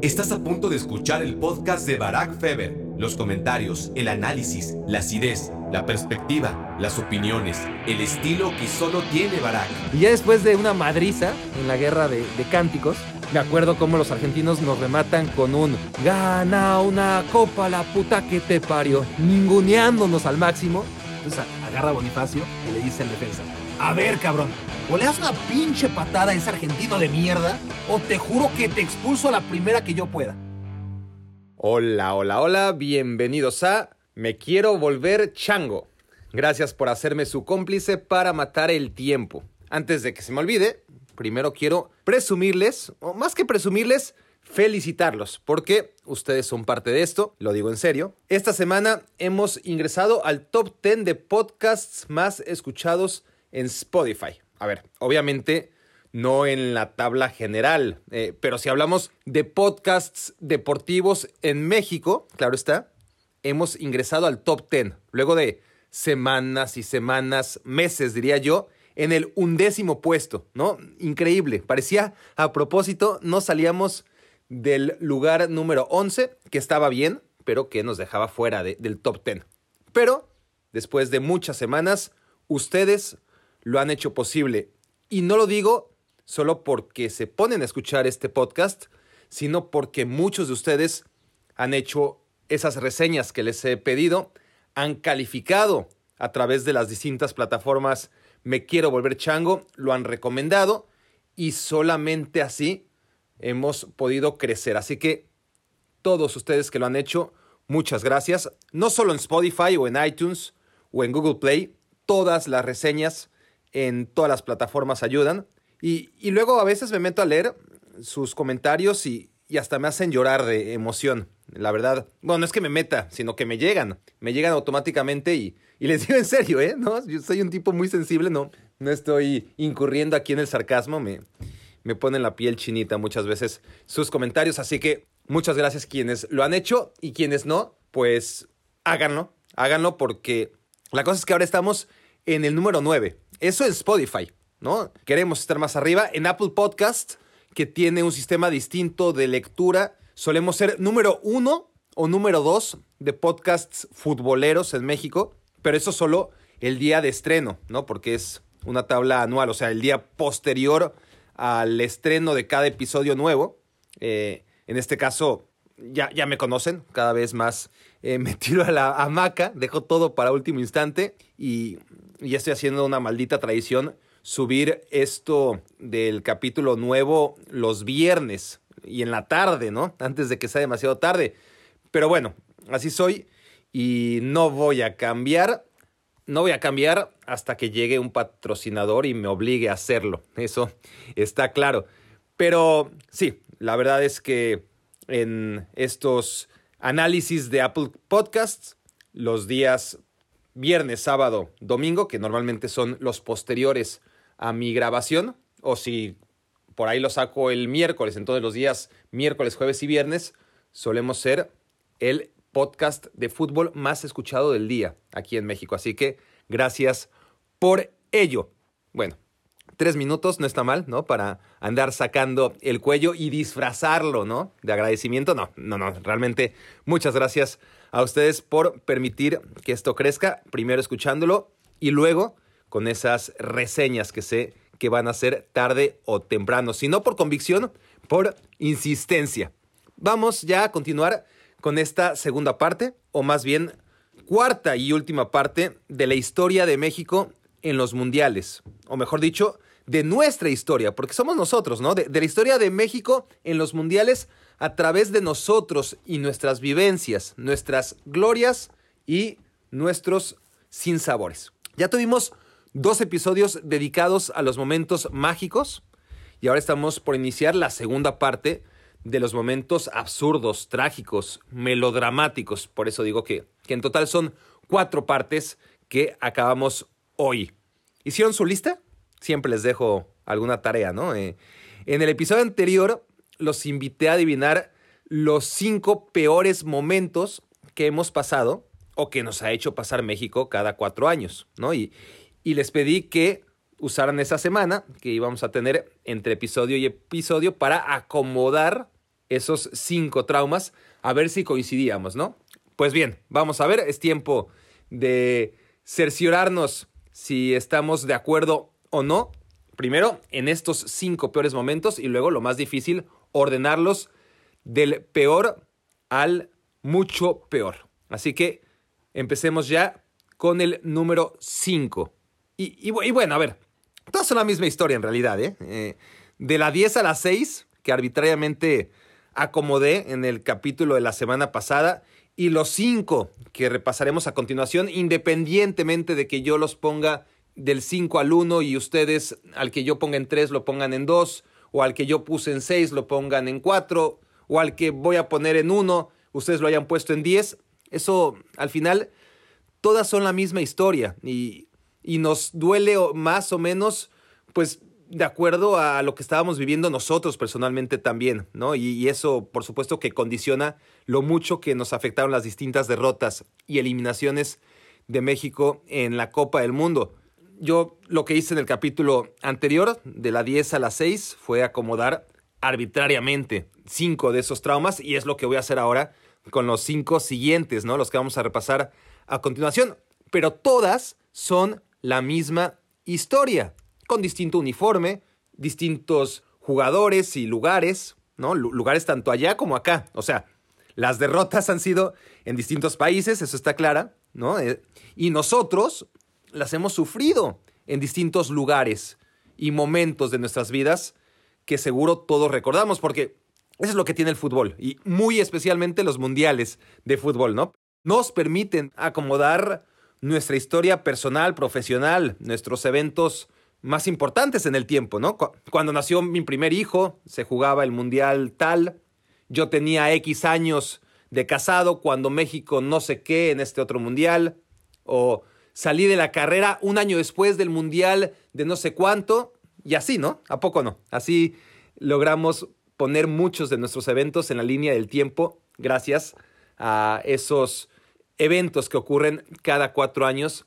Estás a punto de escuchar el podcast de Barack Feber. Los comentarios, el análisis, la acidez, la perspectiva, las opiniones, el estilo que solo tiene Barack. Y ya después de una madriza en la guerra de, cánticos, me acuerdo cómo los argentinos nos rematan con un gana una copa la puta que te parió, ninguneándonos al máximo. Entonces agarra a Bonifacio y le dice en defensa, a ver cabrón, o le das una pinche patada a ese argentino de mierda, o te juro que te expulso a la primera que yo pueda. Hola, hola, hola, bienvenidos a Me quiero volver chango. Gracias por hacerme su cómplice para matar el tiempo. Antes de que se me olvide, primero quiero presumirles, o más que presumirles, felicitarlos, porque ustedes son parte de esto, lo digo en serio. Esta semana hemos ingresado al top 10 de podcasts más escuchados en Spotify. A ver, obviamente no en la tabla general, eh, pero si hablamos de podcasts deportivos en México, claro está, hemos ingresado al top 10, luego de semanas y semanas, meses diría yo, en el undécimo puesto, ¿no? Increíble, parecía a propósito, no salíamos del lugar número 11, que estaba bien, pero que nos dejaba fuera del top 10. Pero, después de muchas semanas, ustedes lo han hecho posible. Y no lo digo solo porque se ponen a escuchar este podcast, sino porque muchos de ustedes han hecho esas reseñas que les he pedido, han calificado a través de las distintas plataformas Me quiero volver chango, lo han recomendado y solamente así hemos podido crecer. Así que todos ustedes que lo han hecho, muchas gracias. No solo en Spotify o en iTunes o en Google Play, todas las reseñas en todas las plataformas ayudan. Y, luego a veces me meto a leer sus comentarios y, hasta me hacen llorar de emoción. La verdad, bueno, no es que me meta, sino que me llegan. Me llegan automáticamente y, les digo en serio, ¿eh? ¿No? Yo soy un tipo muy sensible, no, no estoy incurriendo aquí en el sarcasmo. Me, me ponen la piel chinita muchas veces sus comentarios. Así que muchas gracias quienes lo han hecho y quienes no, pues háganlo. Háganlo porque la cosa es que ahora estamos en el número 9. Eso es Spotify, ¿no? Queremos estar más arriba. En Apple Podcast, que tiene un sistema distinto de lectura, solemos ser número uno o número dos de podcasts futboleros en México, pero eso solo el día de estreno, ¿no? Porque es una tabla anual, o sea, el día posterior al estreno de cada episodio nuevo. Eh, en este caso, ya, ya, me conocen, cada vez más eh, me tiro a la hamaca, dejo todo para último instante y y estoy haciendo una maldita tradición, subir esto del capítulo nuevo los viernes y en la tarde, ¿no? Antes de que sea demasiado tarde. Pero bueno, así soy y no voy a cambiar. No voy a cambiar hasta que llegue un patrocinador y me obligue a hacerlo. Eso está claro. Pero sí, la verdad es que en estos análisis de Apple Podcasts, los días viernes, sábado, domingo, que normalmente son los posteriores a mi grabación, o si por ahí lo saco el miércoles, entonces los días miércoles, jueves y viernes solemos ser el podcast de fútbol más escuchado del día aquí en México. Así que gracias por ello. Bueno, tres minutos no está mal, ¿no? Para andar sacando el cuello y disfrazarlo, ¿no? De agradecimiento. No, no, no. Realmente muchas gracias a ustedes por permitir que esto crezca, primero escuchándolo y luego con esas reseñas que sé que van a ser tarde o temprano, si no por convicción, por insistencia. Vamos ya a continuar con esta segunda parte, o más bien cuarta y última parte de la historia de México en los mundiales, o mejor dicho, de nuestra historia, porque somos nosotros, ¿no? De, de la historia de México en los mundiales a través de nosotros y nuestras vivencias, nuestras glorias y nuestros sinsabores. Ya tuvimos dos episodios dedicados a los momentos mágicos y ahora estamos por iniciar la segunda parte de los momentos absurdos, trágicos, melodramáticos. Por eso digo que, que en total son cuatro partes que acabamos hoy. ¿Hicieron su lista? Siempre les dejo alguna tarea, ¿no? Eh, en el episodio anterior los invité a adivinar los cinco peores momentos que hemos pasado o que nos ha hecho pasar México cada cuatro años, ¿no? Y, y les pedí que usaran esa semana que íbamos a tener entre episodio y episodio para acomodar esos cinco traumas, a ver si coincidíamos, ¿no? Pues bien, vamos a ver, es tiempo de cerciorarnos si estamos de acuerdo o no. Primero, en estos cinco peores momentos y luego, lo más difícil, ordenarlos del peor al mucho peor. Así que empecemos ya con el número 5. Y, bueno, a ver, todas son la misma historia en realidad. ¿eh? ¿eh? de la 10 a la 6, que arbitrariamente acomodé en el capítulo de la semana pasada, y los 5 que repasaremos a continuación, independientemente de que yo los ponga del 5 al 1 y ustedes al que yo ponga en 3 lo pongan en 2, o al que yo puse en 6 lo pongan en 4, o al que voy a poner en 1, ustedes lo hayan puesto en 10. Eso al final todas son la misma historia y, nos duele más o menos, pues de acuerdo a lo que estábamos viviendo nosotros personalmente también, ¿no? Y, eso, por supuesto, que condiciona lo mucho que nos afectaron las distintas derrotas y eliminaciones de México en la Copa del Mundo. Yo lo que hice en el capítulo anterior, de la 10 a la 6, fue acomodar arbitrariamente cinco de esos traumas y es lo que voy a hacer ahora con los cinco siguientes, ¿no? Los que vamos a repasar a continuación. Pero todas son la misma historia, con distinto uniforme, distintos jugadores y lugares, ¿no? lugares tanto allá como acá. O sea, las derrotas han sido en distintos países, eso está clara, ¿no? Eh, y nosotros las hemos sufrido en distintos lugares y momentos de nuestras vidas que seguro todos recordamos, porque eso es lo que tiene el fútbol, y muy especialmente los mundiales de fútbol, ¿no? Nos permiten acomodar nuestra historia personal, profesional, nuestros eventos más importantes en el tiempo, ¿no? Cuando nació mi primer hijo, se jugaba el mundial tal, yo tenía X años de casado cuando México no sé qué en este otro mundial, o salí de la carrera un año después del mundial de no sé cuánto, y así, ¿no? ¿A poco no? Así logramos poner muchos de nuestros eventos en la línea del tiempo gracias a esos eventos que ocurren cada cuatro años,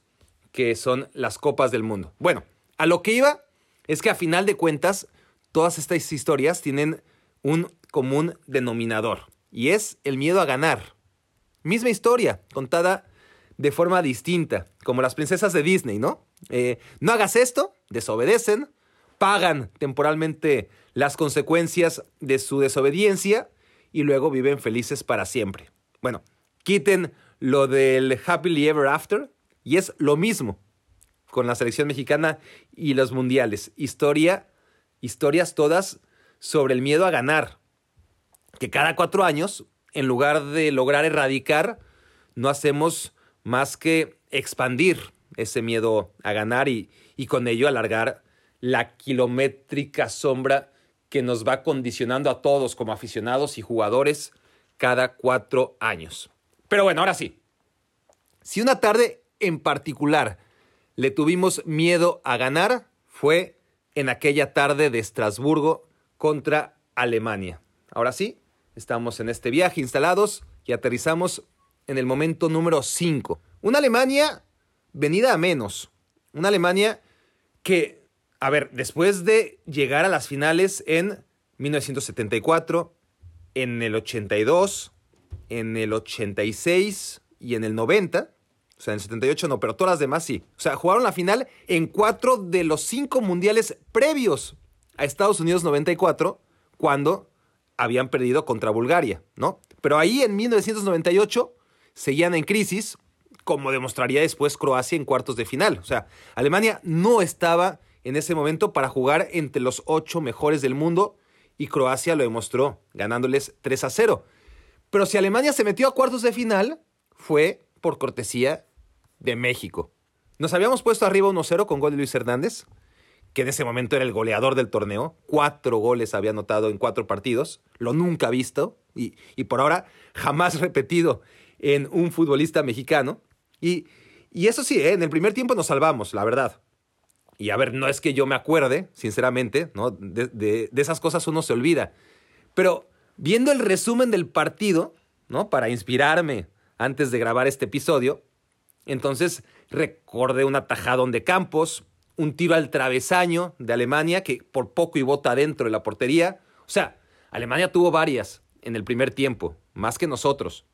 que son las Copas del Mundo. Bueno, a lo que iba es que a final de cuentas, todas estas historias tienen un común denominador, y es el miedo a ganar. Misma historia, contada de forma distinta, como las princesas de Disney, ¿no? Eh, no hagas esto, desobedecen, pagan temporalmente las consecuencias de su desobediencia y luego viven felices para siempre. Bueno, quiten lo del happily ever after y es lo mismo con la selección mexicana y los mundiales. Historia, historias todas sobre el miedo a ganar. Que cada cuatro años, en lugar de lograr erradicar, no hacemos más que expandir ese miedo a ganar y, y con ello alargar la kilométrica sombra que nos va condicionando a todos como aficionados y jugadores cada cuatro años. Pero bueno, ahora sí. Si una tarde en particular le tuvimos miedo a ganar, fue en aquella tarde de Estrasburgo contra Alemania. Ahora sí, estamos en este viaje instalados y aterrizamos en el momento número 5. Una Alemania venida a menos. Una Alemania que a ver, después de llegar a las finales en 1974, en el 82, en el 86 y en el 90, o sea, en el 78 no, pero todas las demás sí. O sea, jugaron la final en cuatro de los cinco mundiales previos a Estados Unidos 94, cuando habían perdido contra Bulgaria, ¿no? Pero ahí en 1998 seguían en crisis, como demostraría después Croacia en cuartos de final. O sea, Alemania no estaba en ese momento para jugar entre los ocho mejores del mundo y Croacia lo demostró, ganándoles 3 a 0. Pero si Alemania se metió a cuartos de final, fue por cortesía de México. Nos habíamos puesto arriba 1-0 con gol de Luis Hernández, que en ese momento era el goleador del torneo. Cuatro goles había anotado en cuatro partidos, lo nunca visto y, y por ahora jamás repetido en un futbolista mexicano. Y, y eso sí, ¿eh? en el primer tiempo nos salvamos, la verdad. Y a ver, no es que yo me acuerde, sinceramente, ¿no? De, esas cosas uno se olvida. Pero viendo el resumen del partido, ¿no? Para inspirarme antes de grabar este episodio, entonces recordé un atajadón de Campos, un tiro al travesaño de Alemania que por poco y bota dentro de la portería. O sea, Alemania tuvo varias, en el primer tiempo, más que nosotros.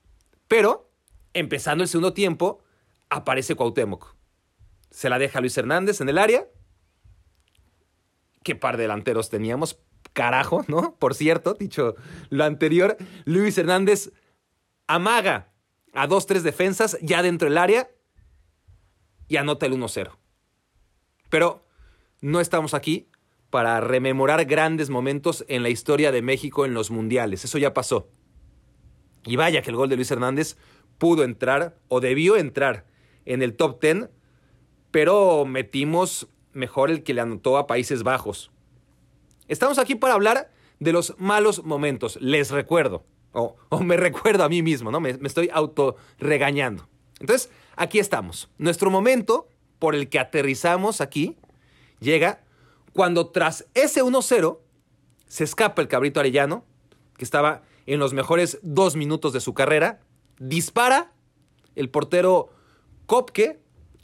Pero, empezando el segundo tiempo, aparece Cuauhtémoc. Se la deja Luis Hernández en el área. Qué par de delanteros teníamos. Carajo, ¿no? Por cierto, dicho lo anterior, Luis Hernández amaga a dos, tres defensas ya dentro del área y anota el 1-0. Pero no estamos aquí para rememorar grandes momentos en la historia de México en los mundiales. Eso ya pasó. Y vaya que el gol de Luis Hernández pudo entrar o debió entrar en el top 10, pero metimos mejor el que le anotó a Países Bajos. Estamos aquí para hablar de los malos momentos, les recuerdo, o, me recuerdo a mí mismo, ¿no? Me, me estoy auto regañando. Entonces, aquí estamos. Nuestro momento por el que aterrizamos aquí llega cuando tras ese 1-0 se escapa el cabrito arellano, que estaba en los mejores dos minutos de su carrera, dispara, el portero Kopke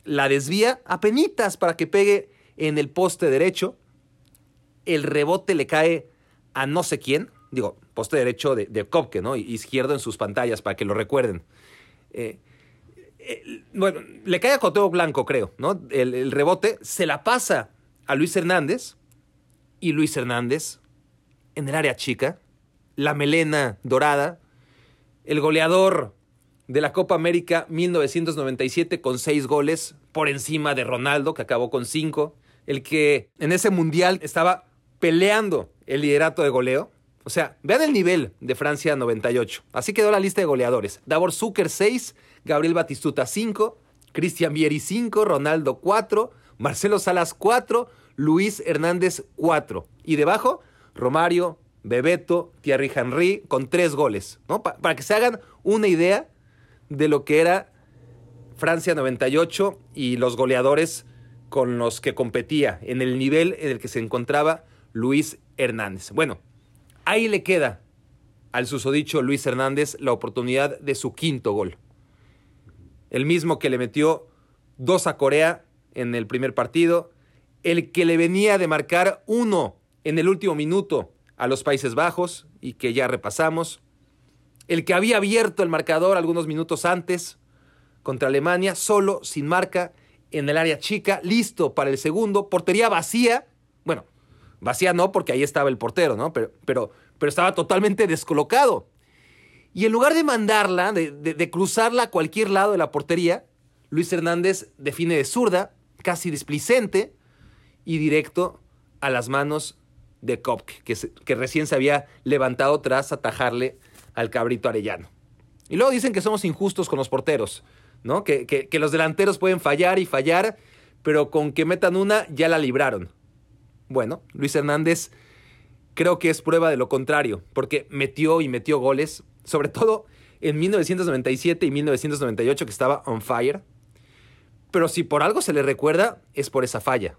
la desvía a penitas para que pegue en el poste derecho, el rebote le cae a no sé quién, digo, poste derecho de, Kopke, ¿no? Izquierdo en sus pantallas para que lo recuerden. Eh, eh, bueno, le cae a Coteo Blanco, creo, ¿no? El, rebote se la pasa a Luis Hernández y Luis Hernández en el área chica, la melena dorada, el goleador de la Copa América 1997 con seis goles por encima de Ronaldo, que acabó con cinco, el que en ese mundial estaba peleando el liderato de goleo. O sea, vean el nivel de Francia 98. Así quedó la lista de goleadores. Davor Zucker 6, Gabriel Batistuta 5, Cristian Vieri 5, Ronaldo 4, Marcelo Salas 4, Luis Hernández 4. Y debajo, Romario, Bebeto, Thierry Henry con 3 goles. ¿no? Pa para que se hagan una idea de lo que era Francia 98 y los goleadores con los que competía, en el nivel en el que se encontraba Luis Hernández. Bueno, ahí le queda al susodicho Luis Hernández la oportunidad de su quinto gol. El mismo que le metió dos a Corea en el primer partido, el que le venía de marcar uno en el último minuto a los Países Bajos y que ya repasamos, el que había abierto el marcador algunos minutos antes contra Alemania, solo, sin marca, en el área chica, listo para el segundo, portería vacía, bueno, vacía no porque ahí estaba el portero, ¿no? Pero, pero, pero estaba totalmente descolocado. Y en lugar de mandarla, de, de, de cruzarla a cualquier lado de la portería, Luis Hernández define de zurda, casi displicente y directo a las manos de Kopke, que, recién se había levantado tras atajarle al cabrito arellano. Y luego dicen que somos injustos con los porteros, ¿no? Que, que, que, los delanteros pueden fallar y fallar, pero con que metan una ya la libraron. Bueno, Luis Hernández creo que es prueba de lo contrario, porque metió y metió goles, sobre todo en 1997 y 1998 que estaba on fire. Pero si por algo se le recuerda es por esa falla,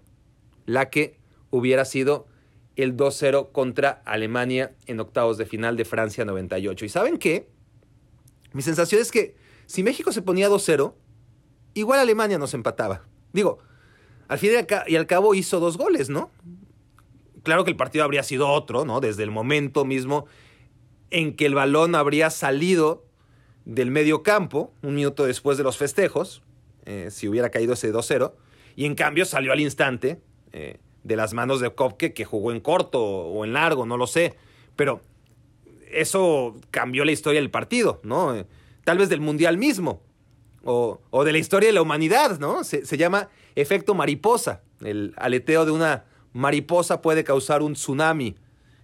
la que hubiera sido el 2-0 contra Alemania en octavos de final de Francia 98. ¿Y saben qué? Mi sensación es que si México se ponía 2-0, igual Alemania nos empataba. Digo, al fin y al cabo hizo dos goles, ¿no? Claro que el partido habría sido otro, ¿no? Desde el momento mismo en que el balón habría salido del medio campo, un minuto después de los festejos, eh, si hubiera caído ese 2-0, y en cambio salió al instante eh, de las manos de Kopke, que jugó en corto o en largo, no lo sé, pero eso cambió la historia del partido, ¿no? Tal vez del Mundial mismo, o, o de la historia de la humanidad, ¿no? Se, se llama efecto mariposa. El aleteo de una mariposa puede causar un tsunami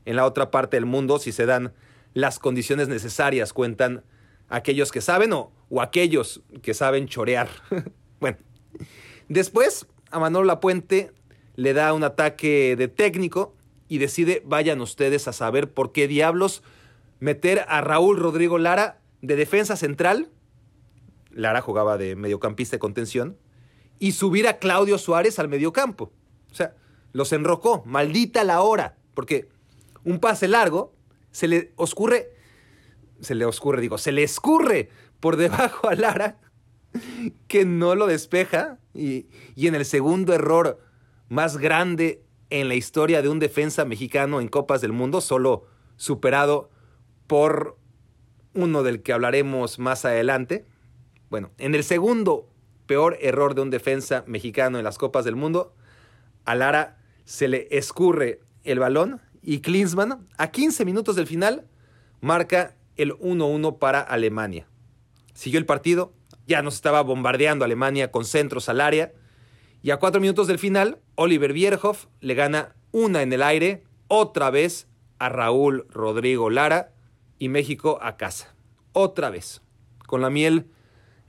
en la otra parte del mundo si se dan las condiciones necesarias, cuentan aquellos que saben o, o aquellos que saben chorear. bueno, después a Manolo Lapuente le da un ataque de técnico y decide, vayan ustedes a saber por qué diablos meter a Raúl Rodrigo Lara de defensa central, Lara jugaba de mediocampista de contención, y subir a Claudio Suárez al mediocampo. O sea, los enrocó, maldita la hora, porque un pase largo se le oscurre, se le oscurre, digo, se le escurre por debajo a Lara, que no lo despeja, y, y en el segundo error más grande en la historia de un defensa mexicano en Copas del Mundo, solo superado por uno del que hablaremos más adelante. Bueno, en el segundo peor error de un defensa mexicano en las Copas del Mundo, a Lara se le escurre el balón y Klinsmann, a 15 minutos del final, marca el 1-1 para Alemania. Siguió el partido, ya nos estaba bombardeando Alemania con centros al área, y a cuatro minutos del final, Oliver Bierhoff le gana una en el aire, otra vez a Raúl Rodrigo Lara y México a casa. Otra vez, con la miel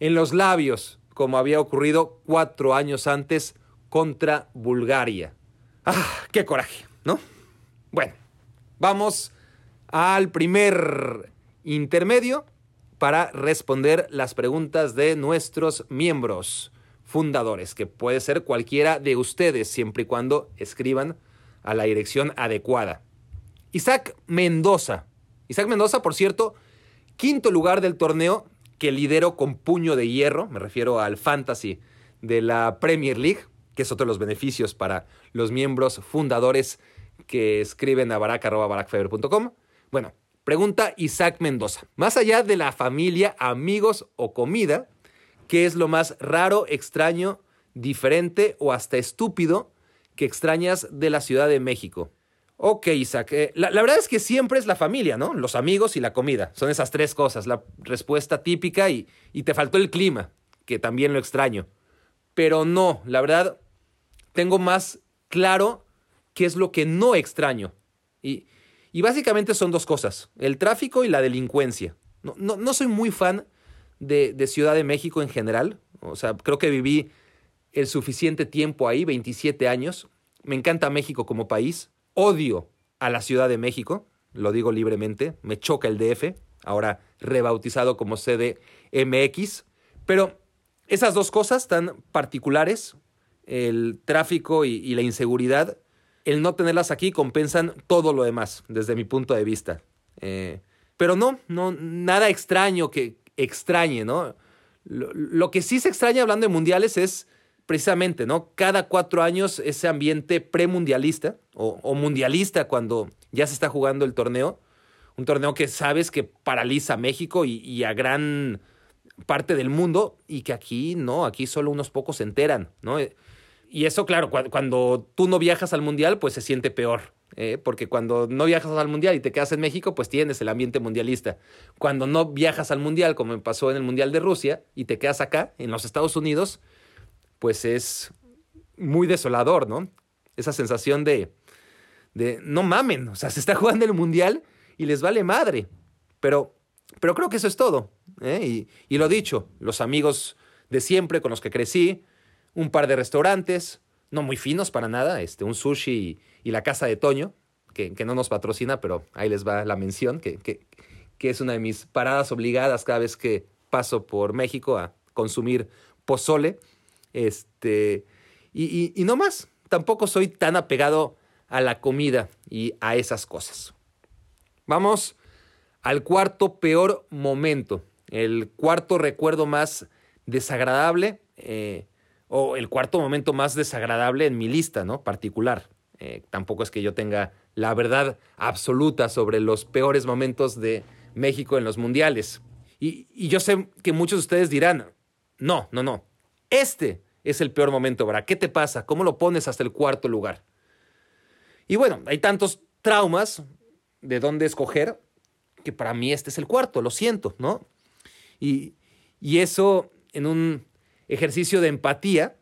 en los labios, como había ocurrido cuatro años antes contra Bulgaria. ¡Ah, qué coraje! ¿no? Bueno, vamos al primer intermedio para responder las preguntas de nuestros miembros fundadores, que puede ser cualquiera de ustedes, siempre y cuando escriban a la dirección adecuada. Isaac Mendoza. Isaac Mendoza, por cierto, quinto lugar del torneo que lidero con puño de hierro, me refiero al fantasy de la Premier League, que es otro de los beneficios para los miembros fundadores que escriben a barack.barackfeber.com. Bueno, pregunta Isaac Mendoza. Más allá de la familia, amigos o comida, ¿qué es lo más raro, extraño, diferente o hasta estúpido que extrañas de la Ciudad de México? Ok, Isaac. Eh, la, verdad es que siempre es la familia, ¿no? Los amigos y la comida. Son esas tres cosas. La respuesta típica y, y te faltó el clima, que también lo extraño. Pero no, la verdad, tengo más claro qué es lo que no extraño. Y, básicamente son dos cosas, el tráfico y la delincuencia. No, no, soy muy fan de, Ciudad de México en general. O sea, creo que viví el suficiente tiempo ahí, 27 años. Me encanta México como país. Odio a la Ciudad de México, lo digo libremente. Me choca el DF, ahora rebautizado como CDMX. Pero esas dos cosas tan particulares el tráfico y, la inseguridad, el no tenerlas aquí compensan todo lo demás, desde mi punto de vista. Eh, pero no, no, nada extraño que extrañe, ¿no? Lo, que sí se extraña hablando de mundiales es precisamente, ¿no? Cada cuatro años ese ambiente premundialista o, mundialista cuando ya se está jugando el torneo. Un torneo que sabes que paraliza a México y a gran parte del mundo y que aquí no, aquí solo unos pocos se enteran, ¿no? Y eso, claro, cuando tú no viajas al mundial, pues se siente peor. ¿Eh? Porque cuando no viajas al mundial y te quedas en México, pues tienes el ambiente mundialista. Cuando no viajas al mundial, como me pasó en el mundial de Rusia, y te quedas acá, en los Estados Unidos, pues es muy desolador, ¿no? Esa sensación de, de no mamen, o sea, se está jugando el mundial y les vale madre. Pero, pero creo que eso es todo. ¿eh? Y, y lo dicho, los amigos de siempre con los que crecí, un par de restaurantes, no muy finos para nada, este, un sushi la casa de Toño, que, no nos patrocina, pero ahí les va la mención, que, que, es una de mis paradas obligadas cada vez que paso por México a consumir pozole. Este, y, y no más, tampoco soy tan apegado a la comida y a esas cosas. Vamos al cuarto peor momento, el cuarto recuerdo más desagradable. Eh, o el cuarto momento más desagradable en mi lista, ¿no? Particular. Eh, tampoco es que yo tenga la verdad absoluta sobre los peores momentos de México en los mundiales. Y, yo sé que muchos de ustedes dirán, no, no, no, este es el peor momento, ¿verdad? ¿Qué te pasa? ¿Cómo lo pones hasta el cuarto lugar? Y bueno, hay tantos traumas de dónde escoger que para mí este es el cuarto, lo siento, ¿no? Y, y eso en un ejercicio de empatía,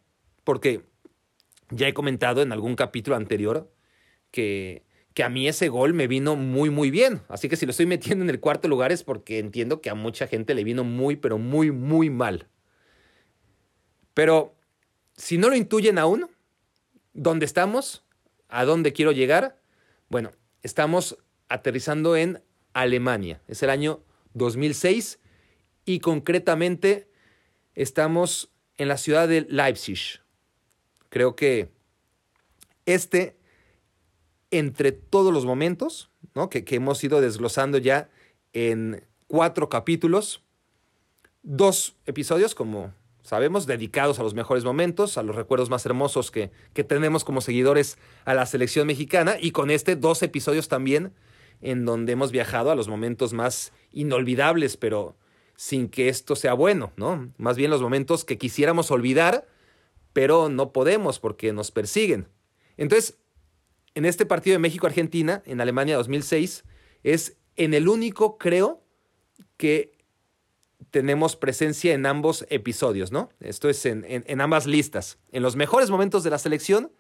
porque ya he comentado en algún capítulo anterior que, que a mí ese gol me vino muy, muy bien. Así que si lo estoy metiendo en el cuarto lugar es porque entiendo que a mucha gente le vino muy, pero muy, muy mal. Pero si no lo intuyen aún, ¿dónde estamos? ¿A dónde quiero llegar? Bueno, estamos aterrizando en Alemania. Es el año 2006 y concretamente estamos en la ciudad de Leipzig. Creo que este, entre todos los momentos que, hemos ido desglosando ya en cuatro capítulos, dos episodios, como sabemos, dedicados a los mejores momentos, a los recuerdos más hermosos que, que tenemos como seguidores a la selección mexicana, y con este dos episodios también en donde hemos viajado a los momentos más inolvidables, pero sin que esto sea bueno, ¿no? Más bien los momentos que quisiéramos olvidar, pero no podemos porque nos persiguen. Entonces, en este partido de México-Argentina, en Alemania 2006, es en el único, creo, que tenemos presencia en ambos episodios, ¿no? Esto es en, ambas listas. En los mejores momentos de la selección,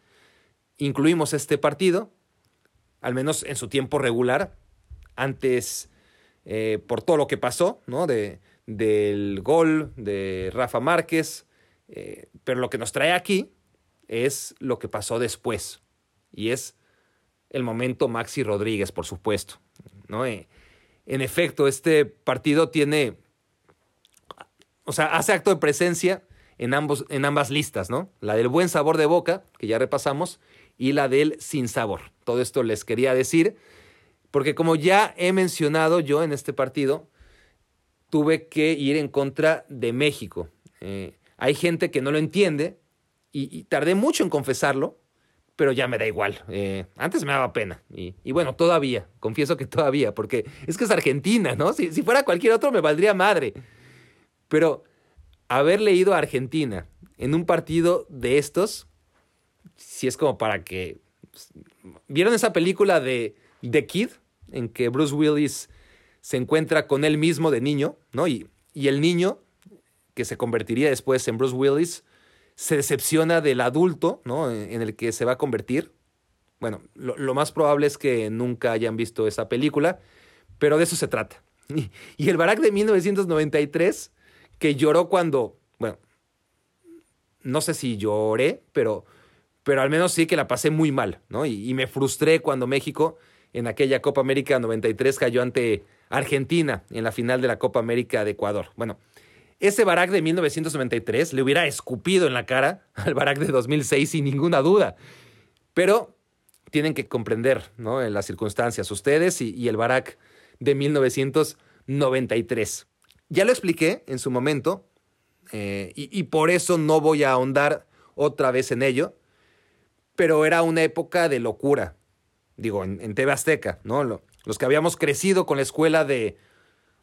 incluimos este partido, al menos en su tiempo regular, antes eh, por todo lo que pasó, ¿no? De, del gol de Rafa Márquez, eh, pero lo que nos trae aquí es lo que pasó después, y es el momento Maxi Rodríguez, por supuesto, ¿no? Eh, en efecto, este partido tiene o sea, hace acto de presencia en, ambos, en ambas listas, ¿no? La del buen sabor de boca, que ya repasamos, y la del sin sabor. Todo esto les quería decir, porque como ya he mencionado yo en este partido, tuve que ir en contra de México. Eh, hay gente que no lo entiende y, tardé mucho en confesarlo, pero ya me da igual. Eh, antes me daba pena. Y, bueno, todavía, confieso que todavía, porque es que es Argentina, ¿no? Si, fuera cualquier otro me valdría madre. Pero haber leído a Argentina en un partido de estos, si es como para que... Pues, ¿Vieron esa película de The Kid? En que Bruce Willis se encuentra con él mismo de niño, ¿no? Y, y el niño, que se convertiría después en Bruce Willis, se decepciona del adulto, ¿no? En el que se va a convertir. Bueno, lo, lo más probable es que nunca hayan visto esa película, pero de eso se trata. Y, el Barack de 1993 que lloró cuando, bueno, no sé si lloré, pero, pero al menos sí que la pasé muy mal, ¿no? Y, me frustré cuando México en aquella Copa América 93 cayó ante Argentina en la final de la Copa América de Ecuador. Bueno, ese Barak de 1993 le hubiera escupido en la cara al Barak de 2006 sin ninguna duda. Pero tienen que comprender ¿no? en las circunstancias ustedes y, el Barak de 1993. Ya lo expliqué en su momento eh, y, por eso no voy a ahondar otra vez en ello, pero era una época de locura, digo, en, TV Azteca, ¿no? los que habíamos crecido con la escuela de,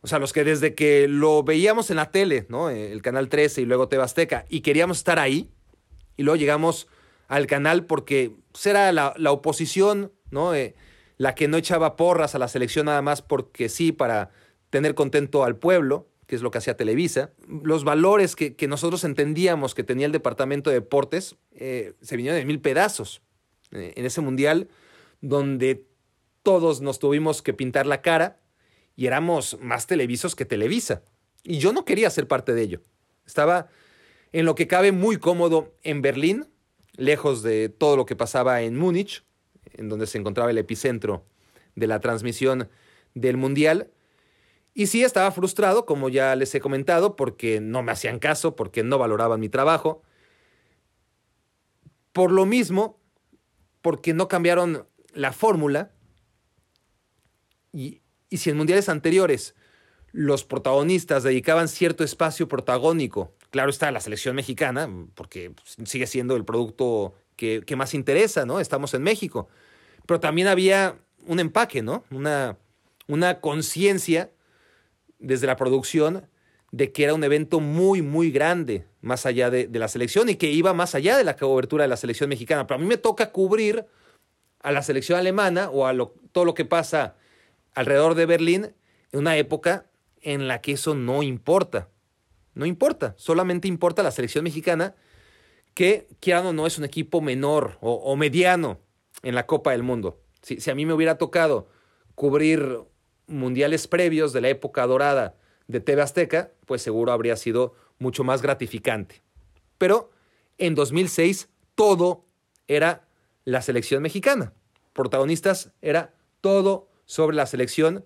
o sea, los que desde que lo veíamos en la tele, ¿no? El Canal 13 y luego TV Azteca, y queríamos estar ahí, y luego llegamos al canal porque pues, era la, oposición, ¿no? Eh, la que no echaba porras a la selección nada más porque sí, para tener contento al pueblo, que es lo que hacía Televisa, los valores que, nosotros entendíamos que tenía el Departamento de Deportes eh, se vinieron de mil pedazos. Eh, en ese mundial donde todos nos tuvimos que pintar la cara y éramos más televisos que Televisa. Y yo no quería ser parte de ello. Estaba en lo que cabe muy cómodo en Berlín, lejos de todo lo que pasaba en Múnich, en donde se encontraba el epicentro de la transmisión del Mundial, y sí estaba frustrado, como ya les he comentado, porque no me hacían caso, porque no valoraban mi trabajo. Por lo mismo, porque no cambiaron la fórmula. Y, si en mundiales anteriores los protagonistas dedicaban cierto espacio protagónico, claro está la selección mexicana, porque sigue siendo el producto que, que más interesa, ¿no? Estamos en México. Pero también había un empaque, ¿no? Una, una conciencia desde la producción de que era un evento muy, muy grande, más allá de, la selección y que iba más allá de la cobertura de la selección mexicana. Pero a mí me toca cubrir a la selección alemana o a todo lo que pasa alrededor de Berlín en una época en la que eso no importa. No importa, solamente importa la selección mexicana, que, quieran o no, es un equipo menor o, mediano en la Copa del Mundo. Si, si a mí me hubiera tocado cubrir mundiales previos de la época dorada de TV Azteca, pues seguro habría sido mucho más gratificante. Pero en 2006 todo era la selección mexicana. Protagonistas era todo sobre la selección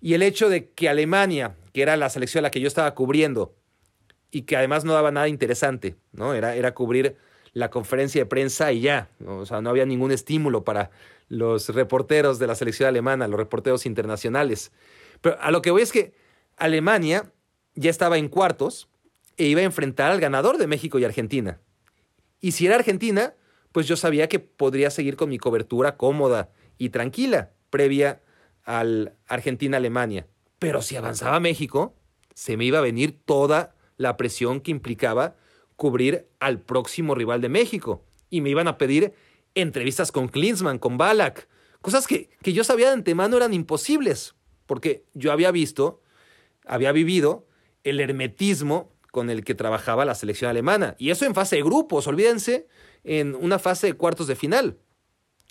y el hecho de que Alemania, que era la selección a la que yo estaba cubriendo y que además no daba nada interesante, ¿no? Era, era cubrir la conferencia de prensa y ya, o sea, no había ningún estímulo para los reporteros de la selección alemana, los reporteros internacionales. Pero a lo que voy es que Alemania ya estaba en cuartos e iba a enfrentar al ganador de México y Argentina. Y si era Argentina, pues yo sabía que podría seguir con mi cobertura cómoda y tranquila, previa al Argentina-Alemania. Pero si avanzaba México, se me iba a venir toda la presión que implicaba cubrir al próximo rival de México. Y me iban a pedir entrevistas con Klinsmann, con Balak, cosas que, que yo sabía de antemano eran imposibles, porque yo había visto, había vivido el hermetismo con el que trabajaba la selección alemana. Y eso en fase de grupos, olvídense, en una fase de cuartos de final.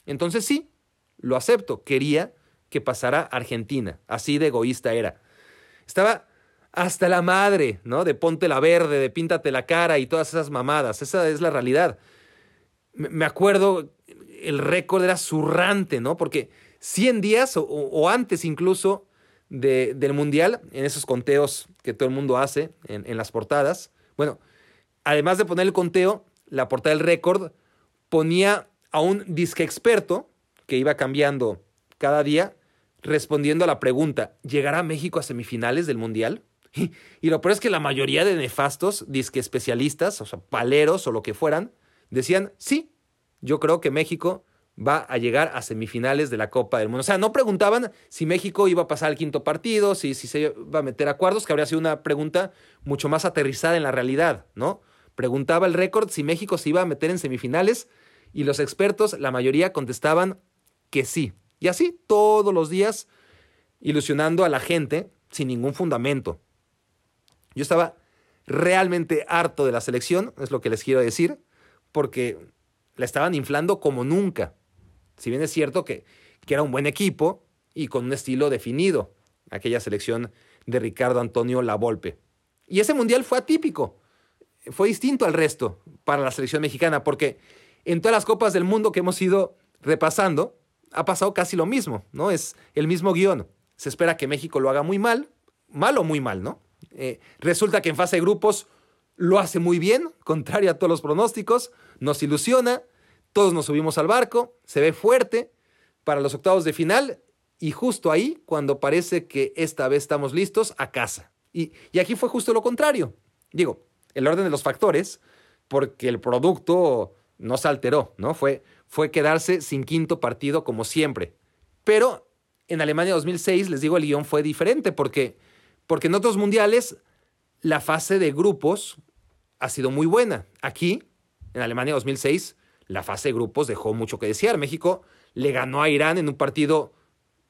Entonces sí, lo acepto, quería que pasara Argentina, así de egoísta era. Estaba hasta la madre, ¿no? De ponte la verde, de píntate la cara y todas esas mamadas. Esa es la realidad. Me acuerdo, el récord era zurrante, ¿no? Porque 100 días o, antes incluso del Mundial, en esos conteos que todo el mundo hace en, en las portadas, bueno, además de poner el conteo, la portada del récord ponía a un disque experto que iba cambiando cada día respondiendo a la pregunta, ¿llegará México a semifinales del Mundial? Y, lo peor es que la mayoría de nefastos, disque especialistas, o sea, paleros o lo que fueran, decían, sí, yo creo que México va a llegar a semifinales de la Copa del Mundo. O sea, no preguntaban si México iba a pasar al quinto partido, si, si se iba a meter a cuartos, que habría sido una pregunta mucho más aterrizada en la realidad, ¿no? Preguntaba el récord si México se iba a meter en semifinales y los expertos, la mayoría, contestaban que sí. Y así todos los días, ilusionando a la gente sin ningún fundamento. Yo estaba realmente harto de la selección, es lo que les quiero decir, porque la estaban inflando como nunca. Si bien es cierto que, que era un buen equipo y con un estilo definido, aquella selección de Ricardo Antonio Lavolpe. Y ese mundial fue atípico, fue distinto al resto para la selección mexicana, porque en todas las copas del mundo que hemos ido repasando, ha pasado casi lo mismo, ¿no? Es el mismo guion. Se espera que México lo haga muy mal, mal o muy mal, ¿no? Eh, resulta que en fase de grupos lo hace muy bien, contrario a todos los pronósticos, nos ilusiona, todos nos subimos al barco, se ve fuerte para los octavos de final y justo ahí, cuando parece que esta vez estamos listos, a casa. Y, y aquí fue justo lo contrario. Digo, el orden de los factores, porque el producto no se alteró, ¿no? Fue, fue quedarse sin quinto partido como siempre. Pero en Alemania 2006, les digo, el guion fue diferente porque, porque en otros mundiales la fase de grupos ha sido muy buena. Aquí, en Alemania 2006, la fase de grupos dejó mucho que desear. México le ganó a Irán en un partido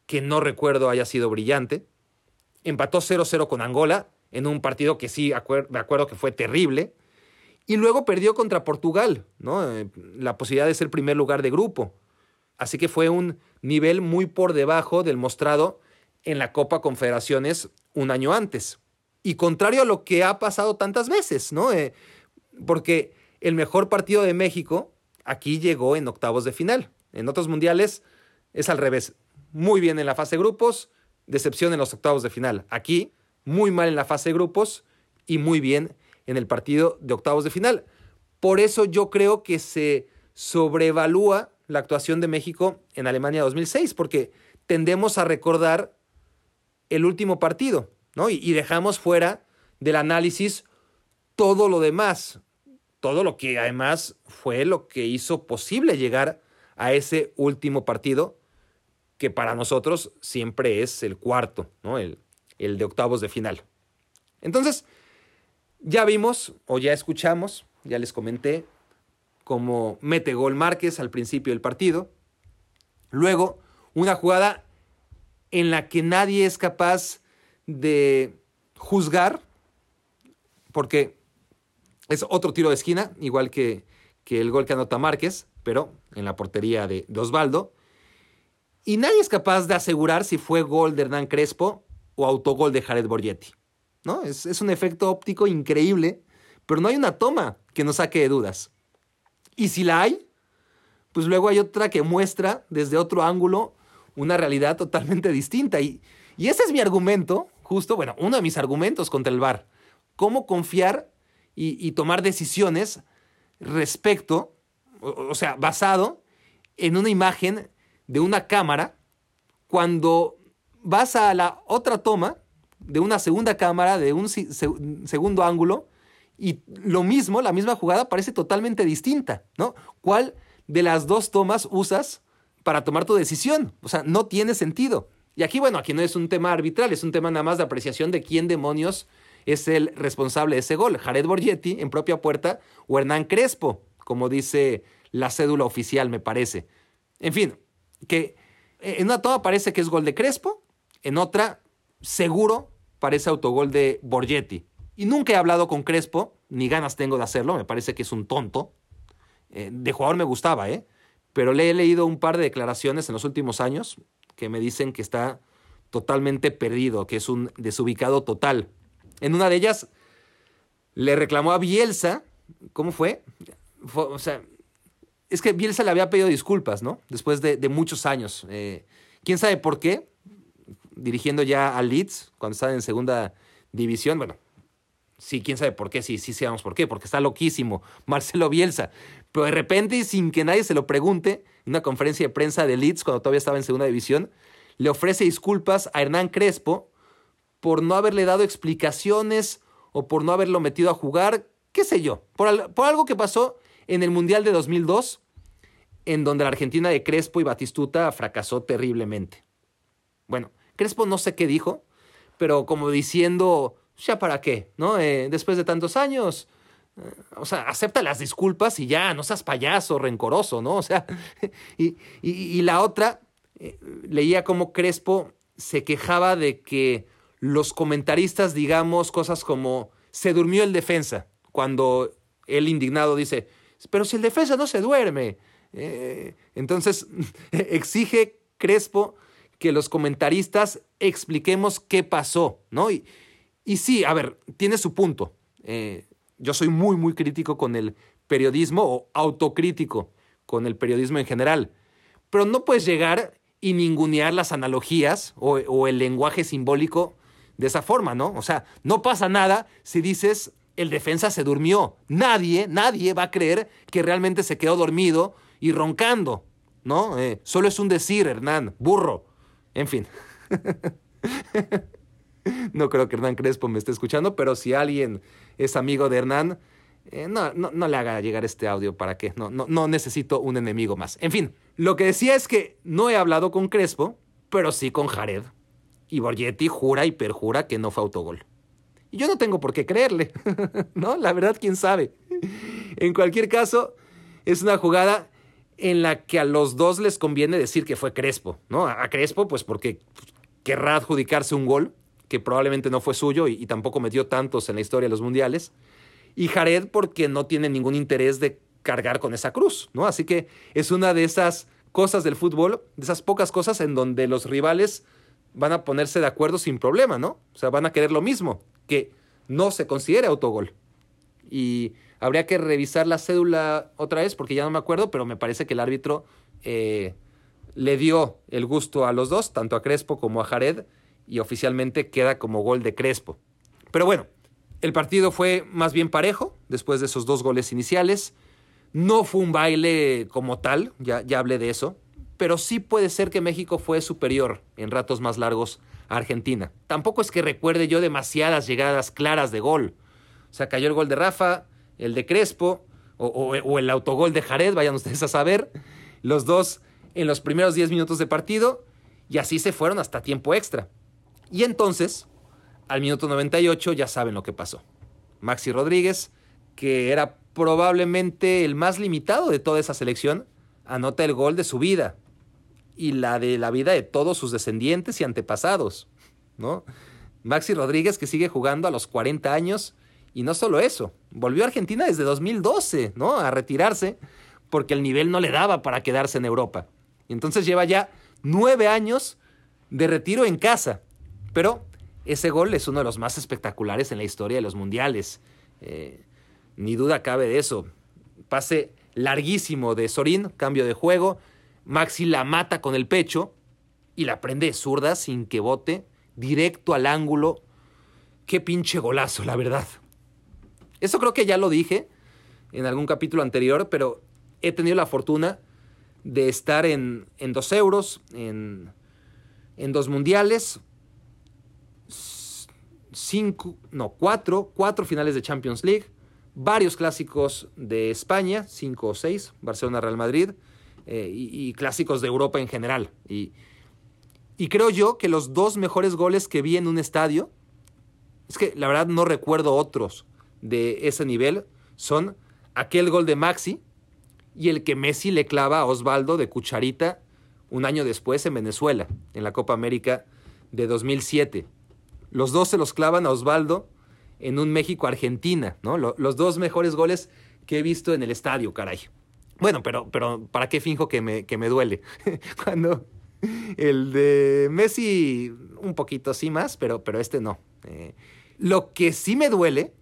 que no recuerdo haya sido brillante. Empató 0-0 con Angola en un partido que sí me acuerdo que fue terrible. Y luego perdió contra Portugal, ¿no? Eh, la posibilidad de ser primer lugar de grupo. Así que fue un nivel muy por debajo del mostrado en la Copa Confederaciones un año antes. Y contrario a lo que ha pasado tantas veces, ¿no? Eh, porque el mejor partido de México aquí llegó en octavos de final. En otros mundiales es al revés. Muy bien en la fase de grupos, decepción en los octavos de final. Aquí, muy mal en la fase de grupos y muy bien en el partido de octavos de final. Por eso yo creo que se sobrevalúa la actuación de México en Alemania 2006, porque tendemos a recordar el último partido, ¿no? Y, dejamos fuera del análisis todo lo demás, todo lo que además fue lo que hizo posible llegar a ese último partido, que para nosotros siempre es el cuarto, ¿no? El, el de octavos de final. Entonces, ya vimos o ya escuchamos, ya les comenté, cómo mete gol Márquez al principio del partido. Luego, una jugada en la que nadie es capaz de juzgar, porque es otro tiro de esquina, igual que, que el gol que anota Márquez, pero en la portería de, de Osvaldo. Y nadie es capaz de asegurar si fue gol de Hernán Crespo o autogol de Jared Borgetti. ¿No? Es, un efecto óptico increíble, pero no hay una toma que nos saque de dudas. Y si la hay, pues luego hay otra que muestra desde otro ángulo una realidad totalmente distinta. Y, y ese es mi argumento, justo, bueno, uno de mis argumentos contra el VAR. Cómo confiar y, tomar decisiones respecto, o sea, basado en una imagen de una cámara cuando vas a la otra toma de una segunda cámara, de un segundo ángulo, y lo mismo, la misma jugada parece totalmente distinta, ¿no? ¿Cuál de las dos tomas usas para tomar tu decisión? O sea, no tiene sentido. Y aquí, bueno, aquí no es un tema arbitral, es un tema nada más de apreciación de quién demonios es el responsable de ese gol. Jared Borgetti en propia puerta o Hernán Crespo, como dice la cédula oficial, me parece. En fin, que en una toma parece que es gol de Crespo, en otra, seguro, parece autogol de Borgetti. Y nunca he hablado con Crespo, ni ganas tengo de hacerlo, me parece que es un tonto. Eh, de jugador me gustaba, ¿eh? Pero le he leído un par de declaraciones en los últimos años que me dicen que está totalmente perdido, que es un desubicado total. En una de ellas le reclamó a Bielsa, ¿cómo fue? o sea, es que Bielsa le había pedido disculpas, ¿no? Después de, muchos años. Eh, ¿Quién sabe por qué? Dirigiendo ya a Leeds, cuando estaba en segunda división, bueno, sí, quién sabe por qué, sí, sí sabemos por qué, porque está loquísimo Marcelo Bielsa. Pero de repente, sin que nadie se lo pregunte, en una conferencia de prensa de Leeds, cuando todavía estaba en segunda división, le ofrece disculpas a Hernán Crespo por no haberle dado explicaciones o por no haberlo metido a jugar, qué sé yo, por, por algo que pasó en el Mundial de 2002, en donde la Argentina de Crespo y Batistuta fracasó terriblemente. Bueno, Crespo no sé qué dijo, pero como diciendo, ya para qué, ¿no? Eh, después de tantos años, eh, o sea, acepta las disculpas y ya, no seas payaso, rencoroso, ¿no? O sea, y, la otra, eh, leía como Crespo se quejaba de que los comentaristas, digamos, cosas como se durmió el defensa, cuando él indignado dice, pero si el defensa no se duerme. entonces, exige Crespo que los comentaristas expliquemos qué pasó, ¿no? Y, y sí, a ver, tiene su punto. Eh, yo soy muy, muy crítico con el periodismo o autocrítico con el periodismo en general. Pero no puedes llegar y ningunear las analogías o, el lenguaje simbólico de esa forma, ¿no? O sea, no pasa nada si dices el defensa se durmió. Nadie, nadie va a creer que realmente se quedó dormido y roncando, ¿no? Eh, solo es un decir, Hernán, burro. En fin. no creo que Hernán Crespo me esté escuchando, pero si alguien es amigo de Hernán, eh, no, no, le haga llegar este audio para que no, no, no necesito un enemigo más. En fin, lo que decía es que no he hablado con Crespo, pero sí con Jared. Y Borgetti jura y perjura que no fue autogol. Y yo no tengo por qué creerle, ¿no? La verdad, quién sabe. En cualquier caso, es una jugada en la que a los dos les conviene decir que fue Crespo, ¿no? A Crespo, pues porque querrá adjudicarse un gol que probablemente no fue suyo y, tampoco metió tantos en la historia de los mundiales. Y Jared porque no tiene ningún interés de cargar con esa cruz, ¿no? Así que es una de esas cosas del fútbol, de esas pocas cosas en donde los rivales van a ponerse de acuerdo sin problema, ¿no? O sea, van a querer lo mismo, que no se considere autogol. Y habría que revisar la cédula otra vez porque ya no me acuerdo, pero me parece que el árbitro eh, le dio el gusto a los dos, tanto a Crespo como a Jared, y oficialmente queda como gol de Crespo. Pero bueno, el partido fue más bien parejo después de esos dos goles iniciales. No fue un baile como tal, ya, ya hablé de eso, pero sí puede ser que México fue superior en ratos más largos a Argentina. Tampoco es que recuerde yo demasiadas llegadas claras de gol. O sea, cayó el gol de Rafa, el de Crespo o, el autogol de Jared, vayan ustedes a saber. Los dos en los primeros 10 minutos de partido y así se fueron hasta tiempo extra. Y entonces, al minuto 98 ya saben lo que pasó. Maxi Rodríguez, que era probablemente el más limitado de toda esa selección, anota el gol de su vida y la de la vida de todos sus descendientes y antepasados, ¿no? Maxi Rodríguez que sigue jugando a los 40 años y no solo eso, volvió a Argentina desde 2012, ¿no? A retirarse porque el nivel no le daba para quedarse en Europa. Y entonces lleva ya nueve años de retiro en casa. Pero ese gol es uno de los más espectaculares en la historia de los mundiales. Eh, ni duda cabe de eso. Pase larguísimo de Sorín, cambio de juego. Maxi la mata con el pecho y la prende de zurda sin que bote, directo al ángulo. Qué pinche golazo, la verdad. Eso creo que ya lo dije en algún capítulo anterior, pero he tenido la fortuna de estar en, dos euros, en, en dos mundiales, cinco, no, cuatro, cuatro finales de Champions League, varios clásicos de España, cinco o seis, Barcelona, Real Madrid, eh, y, clásicos de Europa en general. Y, Y creo yo que los dos mejores goles que vi en un estadio, es que la verdad no recuerdo otros de ese nivel, son aquel gol de Maxi y el que Messi le clava a Osvaldo de Cucharita un año después en Venezuela, en la Copa América de 2007. Los dos se los clavan a Osvaldo en un México-Argentina, ¿no? Los dos mejores goles que he visto en el estadio, caray. Bueno, pero, pero ¿para qué finjo que me, que me duele? Cuando el de Messi, un poquito sí más, pero, pero este no. Eh, lo que sí me duele,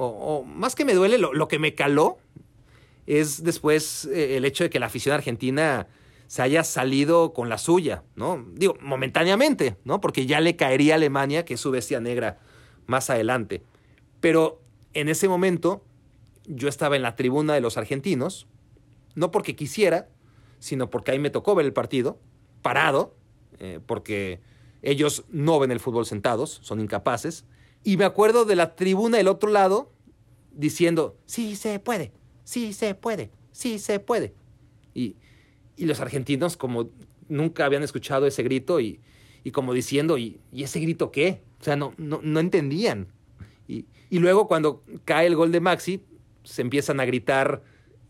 o, más que me duele, lo, que me caló, es después eh, el hecho de que la afición argentina se haya salido con la suya, ¿no? Digo, momentáneamente, ¿no? Porque ya le caería a Alemania, que es su bestia negra, más adelante. Pero en ese momento yo estaba en la tribuna de los argentinos, no porque quisiera, sino porque ahí me tocó ver el partido, parado, eh, porque ellos no ven el fútbol sentados, son incapaces, y me acuerdo de la tribuna del otro lado diciendo, sí se puede, sí se puede, sí se puede. Y, y los argentinos como nunca habían escuchado ese grito y, como diciendo, ¿y, ese grito qué? O sea, no, no, entendían. Y, luego cuando cae el gol de Maxi, se empiezan a gritar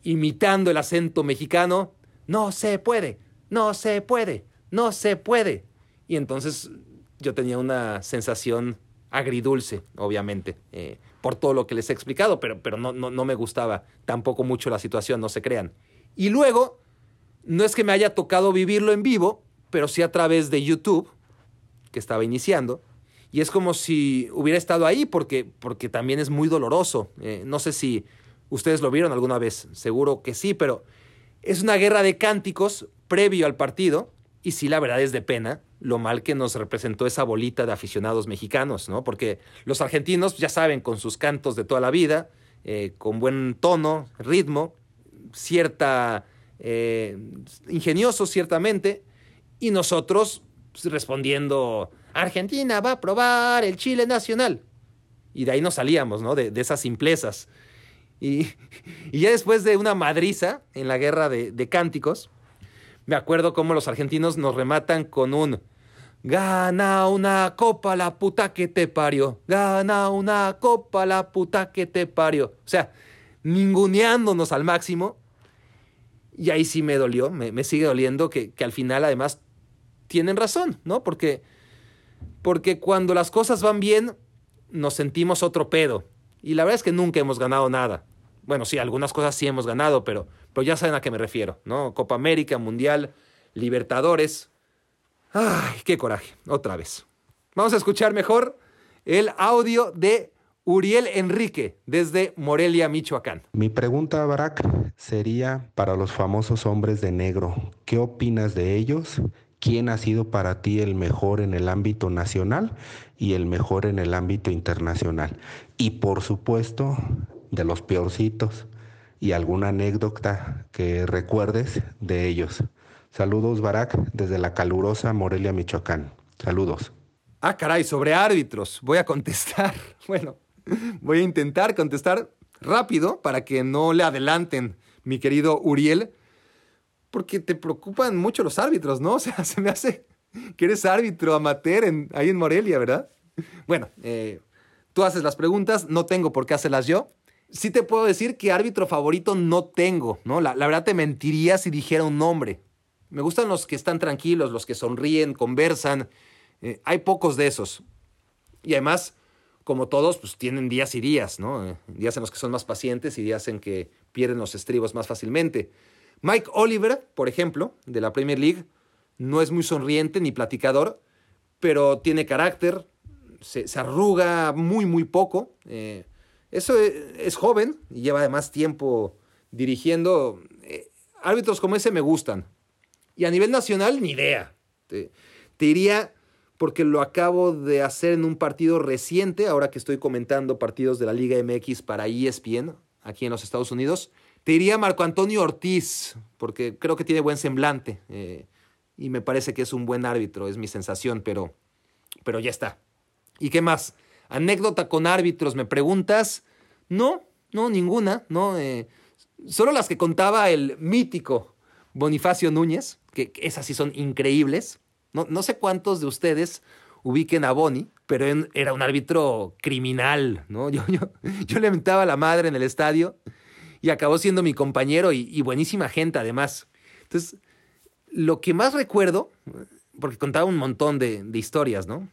imitando el acento mexicano, no se puede, no se puede, no se puede. Y entonces yo tenía una sensación agridulce, obviamente, eh, por todo lo que les he explicado, pero, pero no, no, no me gustaba tampoco mucho la situación, no se crean. Y luego no es que me haya tocado vivirlo en vivo, pero sí a través de YouTube, que estaba iniciando. Y es como si hubiera estado ahí porque, porque también es muy doloroso. Eh, no sé si ustedes lo vieron alguna vez, seguro que sí, pero es una guerra de cánticos previo al partido. Y sí, la verdad es de pena lo mal que nos representó esa bolita de aficionados mexicanos, ¿no? Porque los argentinos, ya saben, con sus cantos de toda la vida, eh, con buen tono, ritmo, cierta eh, ingenioso ciertamente, y nosotros pues, respondiendo, Argentina va a probar el Chile nacional. Y de ahí nos salíamos, ¿no? De, esas simplezas. Y, ya después de una madriza en la guerra de, de cánticos, me acuerdo cómo los argentinos nos rematan con un Gana una copa la puta que te parió. Gana una copa la puta que te parió. O sea, ninguneándonos al máximo y ahí sí me dolió, me, sigue doliendo que, al final además tienen razón, ¿no? Porque, porque cuando las cosas van bien, nos sentimos otro pedo. Y la verdad es que nunca hemos ganado nada. Bueno, sí, algunas cosas sí hemos ganado, pero, pero ya saben a qué me refiero, ¿no? Copa América, Mundial, Libertadores. Ay, qué coraje, otra vez. Vamos a escuchar mejor el audio de Uriel Enrique, desde Morelia, Michoacán. Mi pregunta, Barack, sería para los famosos hombres de negro. ¿Qué opinas de ellos? ¿Quién ha sido para ti el mejor en el ámbito nacional y el mejor en el ámbito internacional? Y por supuesto, de los peorcitos y alguna anécdota que recuerdes de ellos. Saludos, Barack, desde la calurosa Morelia, Michoacán. Saludos. Ah, caray, sobre árbitros. Voy a contestar. Bueno, Voy a intentar contestar rápido para que no le adelanten, mi querido Uriel, porque te preocupan mucho los árbitros, ¿no? O sea, se me hace que eres árbitro amateur ahí en Morelia, ¿verdad? Bueno, eh, tú haces las preguntas, no tengo por qué hacerlas yo. Sí te puedo decir que árbitro favorito no tengo, ¿no? La, verdad te mentiría si dijera un nombre. Me gustan los que están tranquilos, los que sonríen, conversan. Eh, hay pocos de esos. Y además, como todos, pues tienen días y días, ¿no? Eh, días en los que son más pacientes y días en que pierden los estribos más fácilmente. Mike Oliver, por ejemplo, de la Premier League, no es muy sonriente ni platicador, pero tiene carácter, se, arruga muy, muy poco. Eh, eso es, joven y lleva además tiempo dirigiendo. Eh, árbitros como ese me gustan. Y a nivel nacional, ni idea. Te, te porque lo acabo de hacer en un partido reciente, ahora que estoy comentando partidos de la Liga MX para ESPN, aquí en los Estados Unidos. Te diría Marco Antonio Ortiz, porque creo que tiene buen semblante eh, y me parece que es un buen árbitro, es mi sensación, pero, pero ya está. ¿Y qué más? Anécdota con árbitros, ¿me preguntas? No, no, ninguna, no. Eh, solo las que contaba el mítico Bonifacio Núñez, que esas sí son increíbles. No, no sé cuántos de ustedes ubiquen a Boni, pero era un árbitro criminal, ¿no? Yo, yo, yo le mentaba a la madre en el estadio y acabó siendo mi compañero y, buenísima gente además. Entonces, lo que más recuerdo, porque contaba un montón de, historias, ¿no?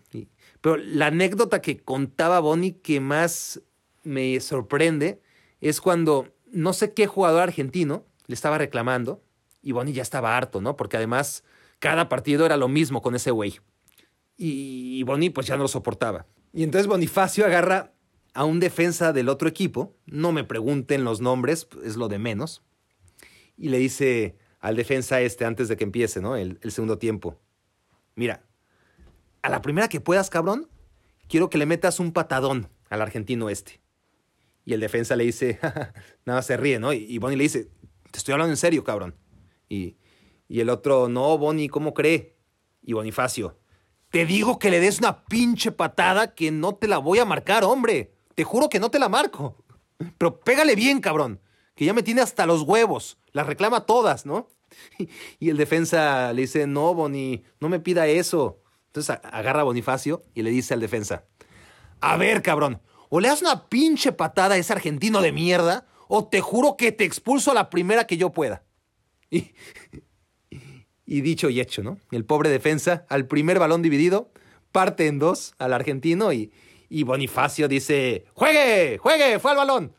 Pero la anécdota que contaba Boni que más me sorprende es cuando no sé qué jugador argentino le estaba reclamando y Boni ya estaba harto, ¿no? Porque además cada partido era lo mismo con ese güey. Y, Boni pues ya no lo soportaba. Y entonces Bonifacio agarra a un defensa del otro equipo, no me pregunten los nombres, es lo de menos, y le dice al defensa este antes de que empiece, ¿no? El, el segundo tiempo. Mira, a la primera que puedas, cabrón, quiero que le metas un patadón al argentino este. Y el defensa le dice, nada, se ríe, ¿no? Y, Bonnie le dice, te estoy hablando en serio, cabrón. Y, y el otro, no, Bonnie, ¿cómo cree? Y Bonifacio, te digo que le des una pinche patada que no te la voy a marcar, hombre. Te juro que no te la marco. Pero pégale bien, cabrón. Que ya me tiene hasta los huevos. Las reclama todas, ¿no? Y el defensa le dice, no, Boni, no me pida eso. Entonces agarra a Bonifacio y le dice al defensa, a ver, cabrón, o le das una pinche patada a ese argentino de mierda, o te juro que te expulso a la primera que yo pueda. Y, y dicho y hecho, ¿no? El pobre defensa, al primer balón dividido, parte en dos al argentino y, y Bonifacio dice, juegue, juegue, fue al balón.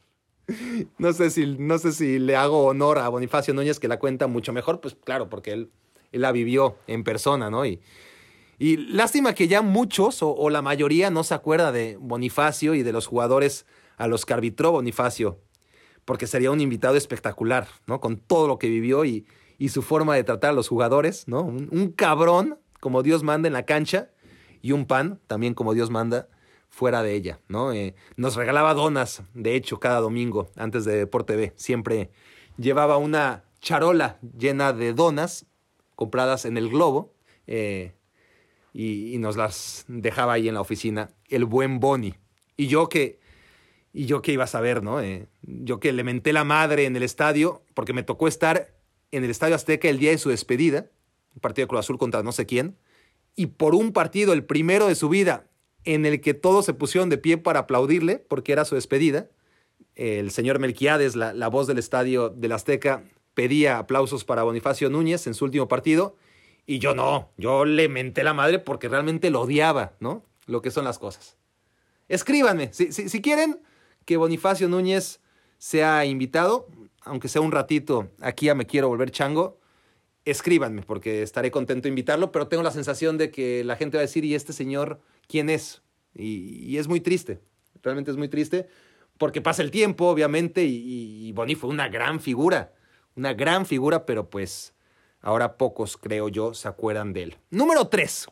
No sé, si, no sé si le hago honor a Bonifacio Núñez, que la cuenta mucho mejor, pues claro, porque él, él la vivió en persona, ¿no? Y, y lástima que ya muchos o, la mayoría no se acuerda de Bonifacio y de los jugadores a los que arbitró Bonifacio, porque sería un invitado espectacular, ¿no? Con todo lo que vivió y, y su forma de tratar a los jugadores, ¿no? Un, cabrón como Dios manda en la cancha y un pan también como Dios manda fuera de ella, ¿no? Eh, nos regalaba donas, de hecho, cada domingo antes de Deporte B. Siempre llevaba una charola llena de donas compradas en el Globo. Eh, y, nos las dejaba ahí en la oficina, el buen Boni. Y yo que, y yo que iba a saber, ¿no? Eh, yo que le menté la madre en el estadio, porque me tocó estar en el Estadio Azteca el día de su despedida, un partido de Cruz Azul contra no sé quién, y por un partido, el primero de su vida, en el que todos se pusieron de pie para aplaudirle, porque era su despedida, el señor Melquiades, la voz del Estadio del Azteca, pedía aplausos para Bonifacio Núñez en su último partido, y yo no, yo le menté la madre porque realmente lo odiaba, ¿no? Lo que son las cosas. Escríbanme, si, si, quieren que Bonifacio Núñez sea invitado, aunque sea un ratito, aquí ya me quiero volver chango, escríbanme porque estaré contento de invitarlo, pero tengo la sensación de que la gente va a decir, ¿y este señor quién es? Y, es muy triste, realmente es muy triste, porque pasa el tiempo, obviamente, y, y fue una gran figura, una gran figura, pero pues Ahora pocos, creo yo, se acuerdan de él. Número 3.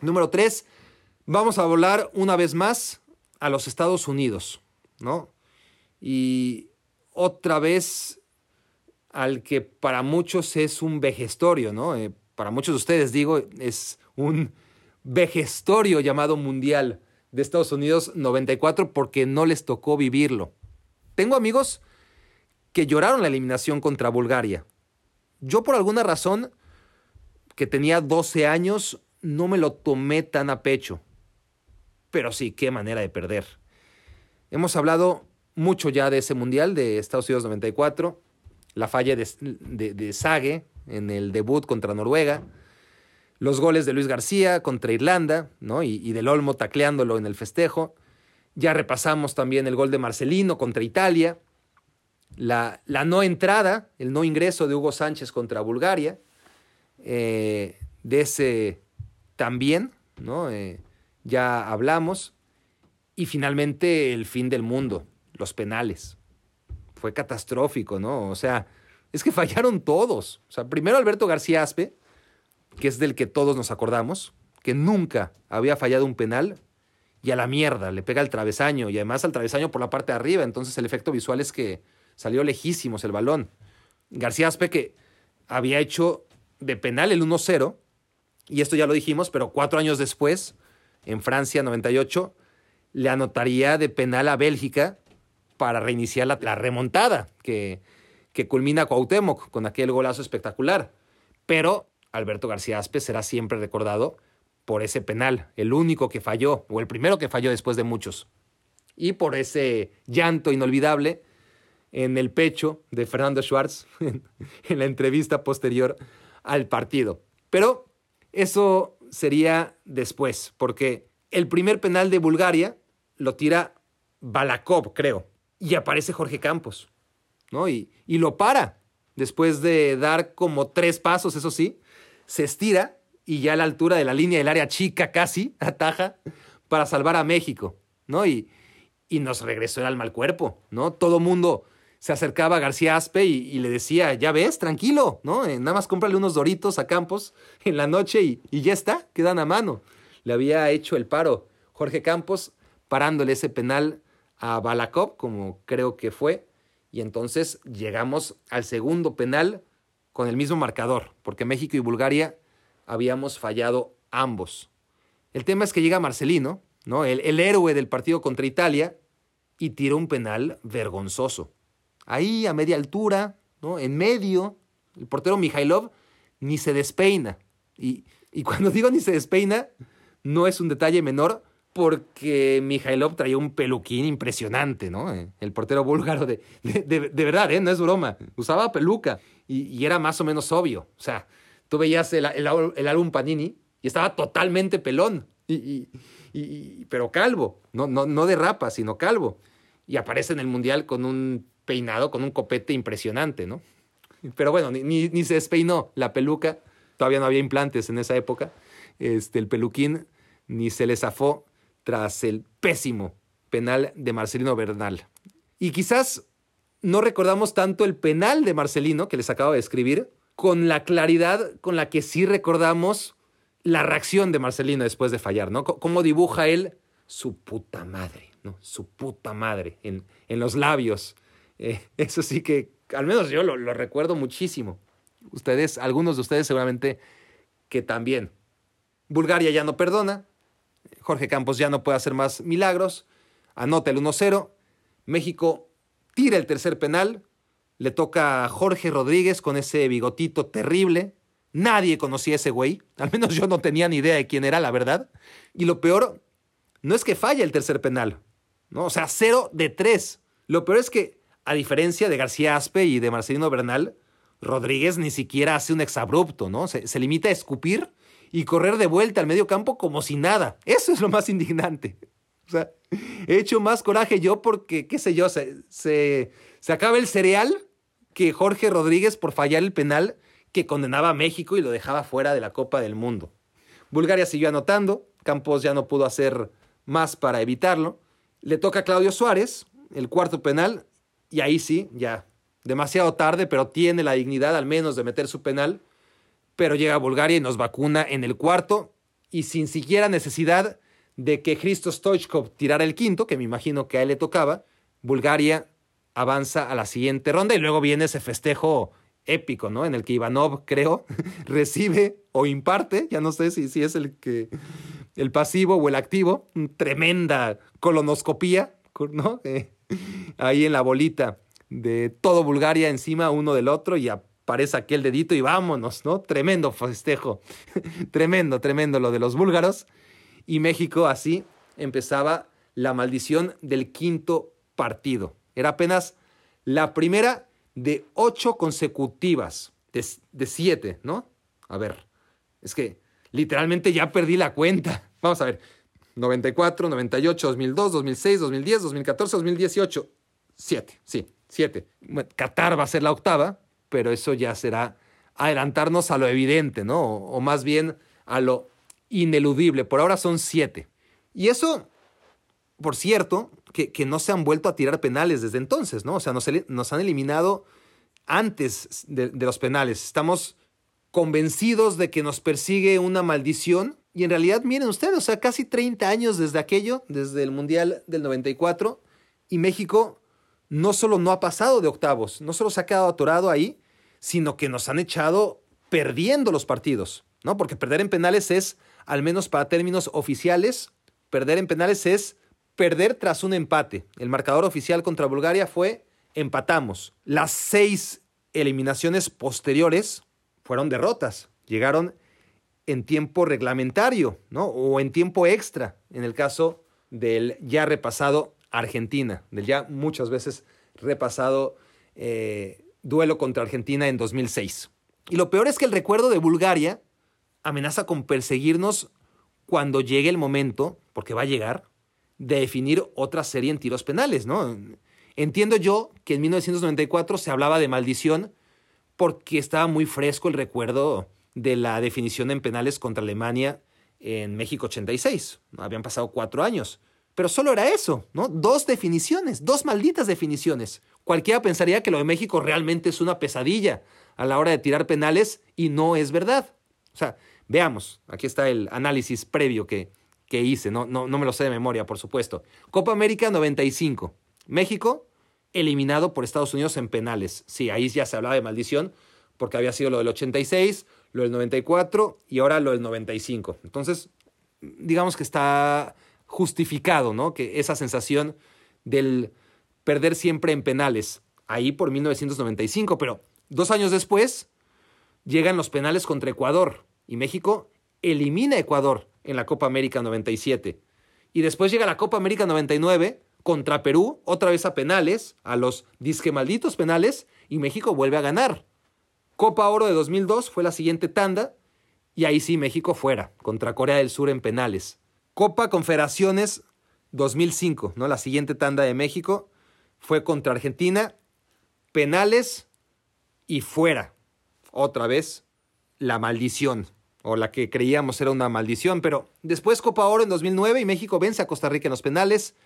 Número 3. Vamos a volar una vez más a los Estados Unidos, ¿no? Y otra vez al que para muchos es un vejestorio, ¿no? Eh, para muchos de ustedes, digo, es un vejestorio llamado Mundial de Estados Unidos 94 porque no les tocó vivirlo. Tengo amigos que lloraron la eliminación contra Bulgaria. Yo por alguna razón, que tenía 12 años, no me lo tomé tan a pecho. Pero sí, qué manera de perder. Hemos hablado mucho ya de ese Mundial de Estados Unidos 94, la falla de, de, Sage en el debut contra Noruega, los goles de Luis García contra Irlanda, ¿no? Y, y del Olmo tacleándolo en el festejo. Ya repasamos también el gol de Marcelino contra Italia la, no entrada, el no ingreso de Hugo Sánchez contra Bulgaria, eh, de ese también, ¿no? Eh, ya hablamos, y finalmente el fin del mundo, los penales. Fue catastrófico, ¿no? O sea, es que fallaron todos. O sea, primero Alberto García Aspe, que es del que todos nos acordamos, que nunca había fallado un penal, y a la mierda, le pega el travesaño, y además al travesaño por la parte de arriba, entonces el efecto visual es que salió lejísimos el balón. García Aspe que había hecho de penal el 1-0, y esto ya lo dijimos, pero cuatro años después, en Francia 98, le anotaría de penal a Bélgica para reiniciar la, remontada que, que culmina Cuauhtémoc con aquel golazo espectacular. Pero Alberto García Aspe será siempre recordado por ese penal, el único que falló, o el primero que falló después de muchos. Y por ese llanto inolvidable en el pecho de Fernando Schwartz en la entrevista posterior al partido. Pero eso sería después, porque el primer penal de Bulgaria lo tira Balakov, creo, y aparece Jorge Campos, ¿no? Y, y lo para, después de dar como tres pasos, eso sí, se estira y ya a la altura de la línea del área chica casi ataja para salvar a México, ¿no? Y, y nos regresó el alma al cuerpo, ¿no? Todo mundo se acercaba a García Aspe y, le decía, ya ves, tranquilo, ¿no? Eh, nada más cómprale unos doritos a Campos en la noche y, y ya está, quedan a mano. Le había hecho el paro Jorge Campos parándole ese penal a Balakov, como creo que fue, y entonces llegamos al segundo penal con el mismo marcador, porque México y Bulgaria habíamos fallado ambos. El tema es que llega Marcelino, ¿no? el, el héroe del partido contra Italia, y tira un penal vergonzoso ahí a media altura, ¿no? En medio, el portero Mijailov ni se despeina. Y, cuando digo ni se despeina, no es un detalle menor porque Mijailov traía un peluquín impresionante, ¿no? Eh, el portero búlgaro de, de, verdad, ¿eh? No es broma. Usaba peluca y, era más o menos obvio. O sea, tú veías el, álbum Panini y estaba totalmente pelón, y, pero calvo, no, no, no de rapa, sino calvo. Y aparece en el Mundial con un peinado con un copete impresionante, ¿no? Pero bueno, ni, se despeinó la peluca, todavía no había implantes en esa época, este, el peluquín ni se le zafó tras el pésimo penal de Marcelino Bernal. Y quizás no recordamos tanto el penal de Marcelino, que les acabo de escribir, con la claridad con la que sí recordamos la reacción de Marcelino después de fallar, ¿no? cómo dibuja él su puta madre, ¿no? Su puta madre en, en los labios eh, eso sí que, al menos yo lo, recuerdo muchísimo. Ustedes, algunos de ustedes seguramente que también. Bulgaria ya no perdona. Jorge Campos ya no puede hacer más milagros. Anota el 1-0. México tira el tercer penal. Le toca a Jorge Rodríguez con ese bigotito terrible. Nadie conocía ese güey. Al menos yo no tenía ni idea de quién era, la verdad. Y lo peor no es que falla el tercer penal. ¿no? O sea, 0 de 3. Lo peor es que a diferencia de García Aspe y de Marcelino Bernal, Rodríguez ni siquiera hace un exabrupto, ¿no? Se, limita a escupir y correr de vuelta al medio campo como si nada. Eso es lo más indignante. O sea, he hecho más coraje yo porque, qué sé yo, se, se, se acaba el cereal que Jorge Rodríguez por fallar el penal que condenaba a México y lo dejaba fuera de la Copa del Mundo. Bulgaria siguió anotando, Campos ya no pudo hacer más para evitarlo. Le toca a Claudio Suárez, el cuarto penal, y ahí sí, ya, demasiado tarde, pero tiene la dignidad al menos de meter su penal. Pero llega a Bulgaria y nos vacuna en el cuarto y sin siquiera necesidad de que Christo Stoichkov tirara el quinto, que me imagino que a él le tocaba, Bulgaria avanza a la siguiente ronda y luego viene ese festejo épico, ¿no? En el que Ivanov, creo, recibe o imparte, ya no sé si, si es el que el pasivo o el activo, tremenda colonoscopía, ¿no? Eh, ahí en la bolita de todo Bulgaria encima uno del otro y aparece aquel dedito y vámonos, ¿no? Tremendo festejo, tremendo, tremendo lo de los búlgaros. Y México así empezaba la maldición del quinto partido. Era apenas la primera de ocho consecutivas, de, de siete, ¿no? A ver, es que literalmente ya perdí la cuenta. Vamos a ver, 94, 98, 2002, 2006, 2010, 2014, 2018. Siete, sí, siete. Qatar va a ser la octava, pero eso ya será adelantarnos a lo evidente, ¿no? O, más bien a lo ineludible. Por ahora son siete. Y eso, por cierto, que, no se han vuelto a tirar penales desde entonces, ¿no? O sea, nos, han eliminado antes de los penales. Estamos convencidos de que nos persigue una maldición y en realidad, miren ustedes, o sea, casi 30 años desde aquello, desde el Mundial del 94, y México no solo no ha pasado de octavos, no solo se ha quedado atorado ahí, sino que nos han echado perdiendo los partidos, ¿no? Porque perder en penales es, al menos para términos oficiales, perder en penales es perder tras un empate. El marcador oficial contra Bulgaria fue empatamos. Las seis eliminaciones posteriores fueron derrotas Llegaron en tiempo reglamentario, ¿no? O en tiempo extra, en el caso del ya repasado Argentina, del ya muchas veces repasado eh, duelo contra Argentina en 2006. Y lo peor es que el recuerdo de Bulgaria amenaza con perseguirnos cuando llegue el momento, porque va a llegar, de definir otra serie en tiros penales, ¿no? Entiendo yo que en 1994 se hablaba de maldición porque estaba muy fresco el recuerdo de la definición en penales contra Alemania en México 86. Habían pasado cuatro años. Pero solo era eso, ¿no? Dos definiciones, dos malditas definiciones. Cualquiera pensaría que lo de México realmente es una pesadilla a la hora de tirar penales y no es verdad. O sea, veamos, aquí está el análisis previo que, que hice, no, no, no me lo sé de memoria, por supuesto. Copa América 95. México eliminado por Estados Unidos en penales. Sí, ahí ya se hablaba de maldición porque había sido lo del 86, lo del 94 y ahora lo del 95. Entonces, digamos que está justificado, ¿no? Que esa sensación del perder siempre en penales, ahí por 1995, pero dos años después llegan los penales contra Ecuador y México elimina a Ecuador en la Copa América 97. Y después llega la Copa América 99 contra Perú, otra vez a penales, a los disque malditos penales, y México vuelve a ganar. Copa Oro de 2002 fue la siguiente tanda, y ahí sí México fuera, contra Corea del Sur en penales. Copa Confederaciones 2005, ¿no? La siguiente tanda de México fue contra Argentina, penales y fuera. Otra vez la maldición, o la que creíamos era una maldición, pero después Copa Oro en 2009 y México vence a Costa Rica en los penales.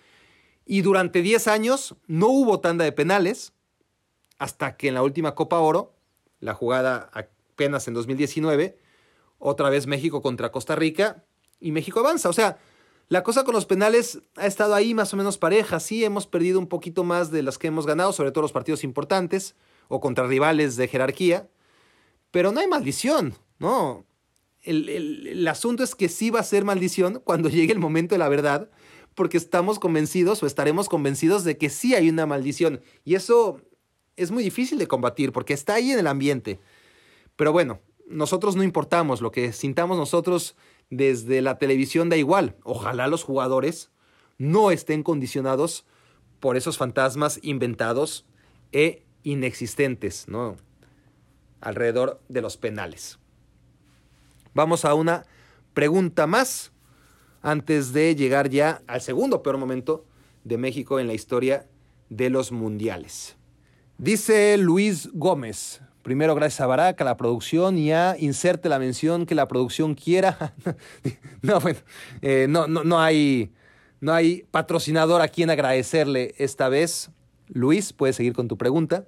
Y durante 10 años no hubo tanda de penales, hasta que en la última Copa Oro, la jugada apenas en 2019, otra vez México contra Costa Rica, y México avanza. O sea, la cosa con los penales ha estado ahí más o menos pareja. Sí, hemos perdido un poquito más de las que hemos ganado, sobre todo los partidos importantes o contra rivales de jerarquía. Pero no hay maldición, ¿no? El, el, asunto es que sí va a ser maldición cuando llegue el momento de la verdad, porque estamos convencidos o estaremos convencidos de que sí hay una maldición. Y eso es muy difícil de combatir porque está ahí en el ambiente. Pero bueno, nosotros no importamos, lo que sintamos nosotros desde la televisión da igual. Ojalá los jugadores no estén condicionados por esos fantasmas inventados e inexistentes, ¿no? Alrededor de los penales. Vamos a una pregunta más antes de llegar ya al segundo peor momento de México en la historia de los mundiales. Dice Luis Gómez, Primero, gracias a Barack, a la producción y a inserte la mención que la producción quiera. no, bueno, eh, no, no, no, hay, no hay patrocinador a quien agradecerle esta vez. Luis, puedes seguir con tu pregunta.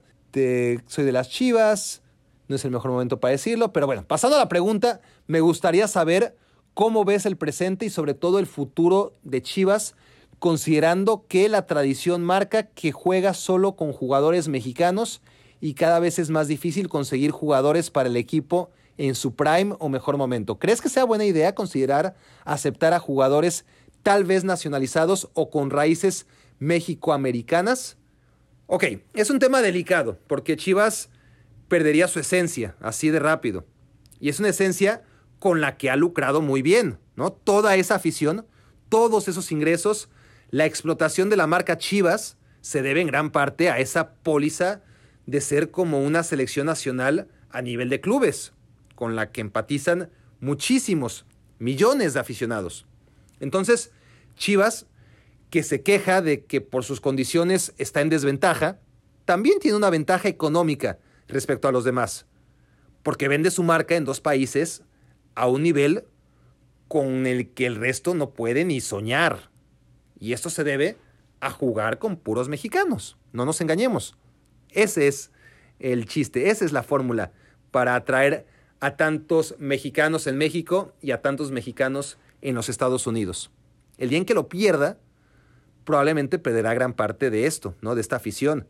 Soy de las Chivas, no es el mejor momento para decirlo, pero bueno, pasando a la pregunta, me gustaría saber cómo ves el presente y sobre todo el futuro de Chivas, considerando que la tradición marca que juega solo con jugadores mexicanos y cada vez es más difícil conseguir jugadores para el equipo en su prime o mejor momento. ¿Crees que sea buena idea considerar aceptar a jugadores tal vez nacionalizados o con raíces mexicoamericanas? Ok, es un tema delicado porque Chivas perdería su esencia así de rápido. Y es una esencia con la que ha lucrado muy bien, ¿no? Toda esa afición, todos esos ingresos, la explotación de la marca Chivas se debe en gran parte a esa póliza de ser como una selección nacional a nivel de clubes, con la que empatizan muchísimos, millones de aficionados. Entonces, Chivas, que se queja de que por sus condiciones está en desventaja, también tiene una ventaja económica respecto a los demás, porque vende su marca en dos países a un nivel con el que el resto no puede ni soñar. Y esto se debe a jugar con puros mexicanos, no nos engañemos. Ese es el chiste, esa es la fórmula para atraer a tantos mexicanos en México y a tantos mexicanos en los Estados Unidos. El día en que lo pierda, probablemente perderá gran parte de esto, ¿no? De esta afición.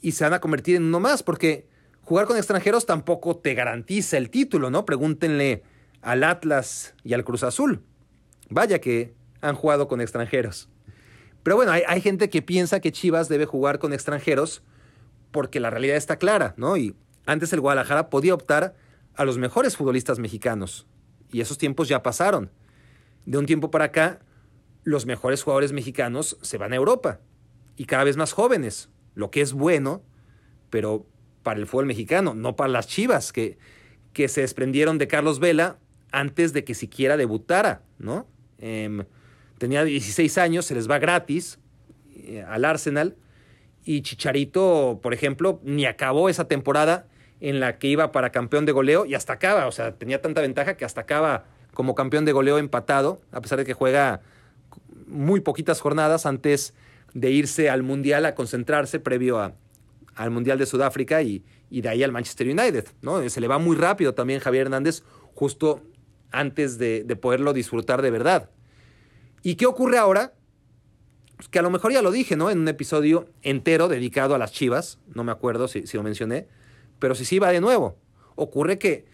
Y se van a convertir en uno más, porque jugar con extranjeros tampoco te garantiza el título, ¿no? Pregúntenle al Atlas y al Cruz Azul. Vaya que han jugado con extranjeros. Pero bueno, hay, hay gente que piensa que Chivas debe jugar con extranjeros porque la realidad está clara, ¿no? Y antes el Guadalajara podía optar a los mejores futbolistas mexicanos. Y esos tiempos ya pasaron. De un tiempo para acá, los mejores jugadores mexicanos se van a Europa. Y cada vez más jóvenes. Lo que es bueno, pero para el fútbol mexicano, no para las chivas, que, que se desprendieron de Carlos Vela antes de que siquiera debutara, ¿no? Em, tenía 16 años, se les va gratis eh, al Arsenal. Y Chicharito, por ejemplo, ni acabó esa temporada en la que iba para campeón de goleo y hasta acaba, o sea, tenía tanta ventaja que hasta acaba como campeón de goleo empatado, a pesar de que juega muy poquitas jornadas antes de irse al Mundial a concentrarse previo a, al Mundial de Sudáfrica y, de ahí al Manchester United. ¿no? Se le va muy rápido también Javier Hernández justo antes de, poderlo disfrutar de verdad. ¿Y qué ocurre ahora? Pues que a lo mejor ya lo dije, ¿no? En un episodio entero dedicado a las Chivas, no me acuerdo si, si lo mencioné, pero si sí va de nuevo. Ocurre que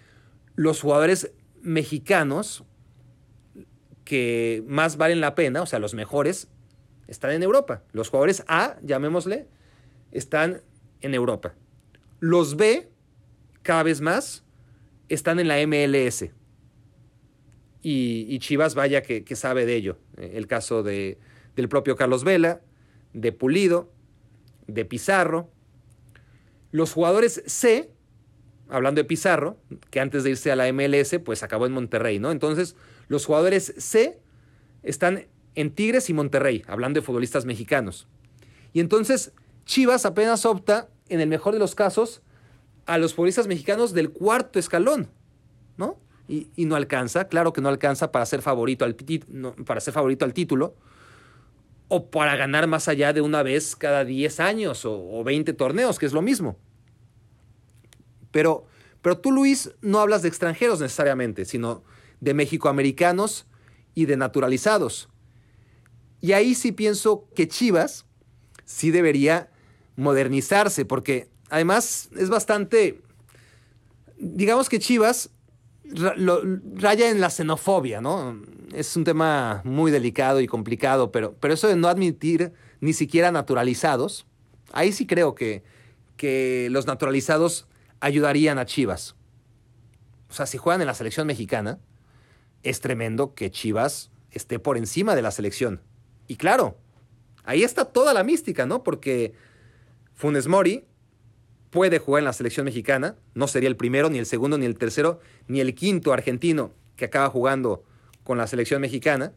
los jugadores mexicanos que más valen la pena, o sea, los mejores, están en Europa. Los jugadores A, llamémosle, están en Europa. Los B, cada vez más, están en la MLS. Y, Chivas, vaya que, sabe de ello. El caso de, del propio Carlos Vela, de Pulido, de Pizarro, los jugadores C, hablando de Pizarro, que antes de irse a la MLS, pues acabó en Monterrey, ¿no? Entonces, los jugadores C están en Tigres y Monterrey, hablando de futbolistas mexicanos. Y entonces, Chivas apenas opta, en el mejor de los casos, a los futbolistas mexicanos del cuarto escalón, ¿no? Y, no alcanza, claro que no alcanza para ser favorito al, para ser favorito al título, o para ganar más allá de una vez cada 10 años o, 20 torneos, que es lo mismo. Pero, pero tú, Luis, no hablas de extranjeros necesariamente, sino de mexicoamericanos y de naturalizados. Y ahí sí pienso que Chivas sí debería modernizarse, porque además es bastante, digamos que Chivas raya en la xenofobia, ¿no? Es un tema muy delicado y complicado, pero, pero eso de no admitir ni siquiera naturalizados, ahí sí creo que, que los naturalizados ayudarían a Chivas. O sea, si juegan en la selección mexicana, es tremendo que Chivas esté por encima de la selección. Y claro, ahí está toda la mística, ¿no? Porque Funes Mori puede jugar en la selección mexicana. No sería el primero, ni el segundo, ni el tercero, ni el quinto argentino que acaba jugando con la selección mexicana.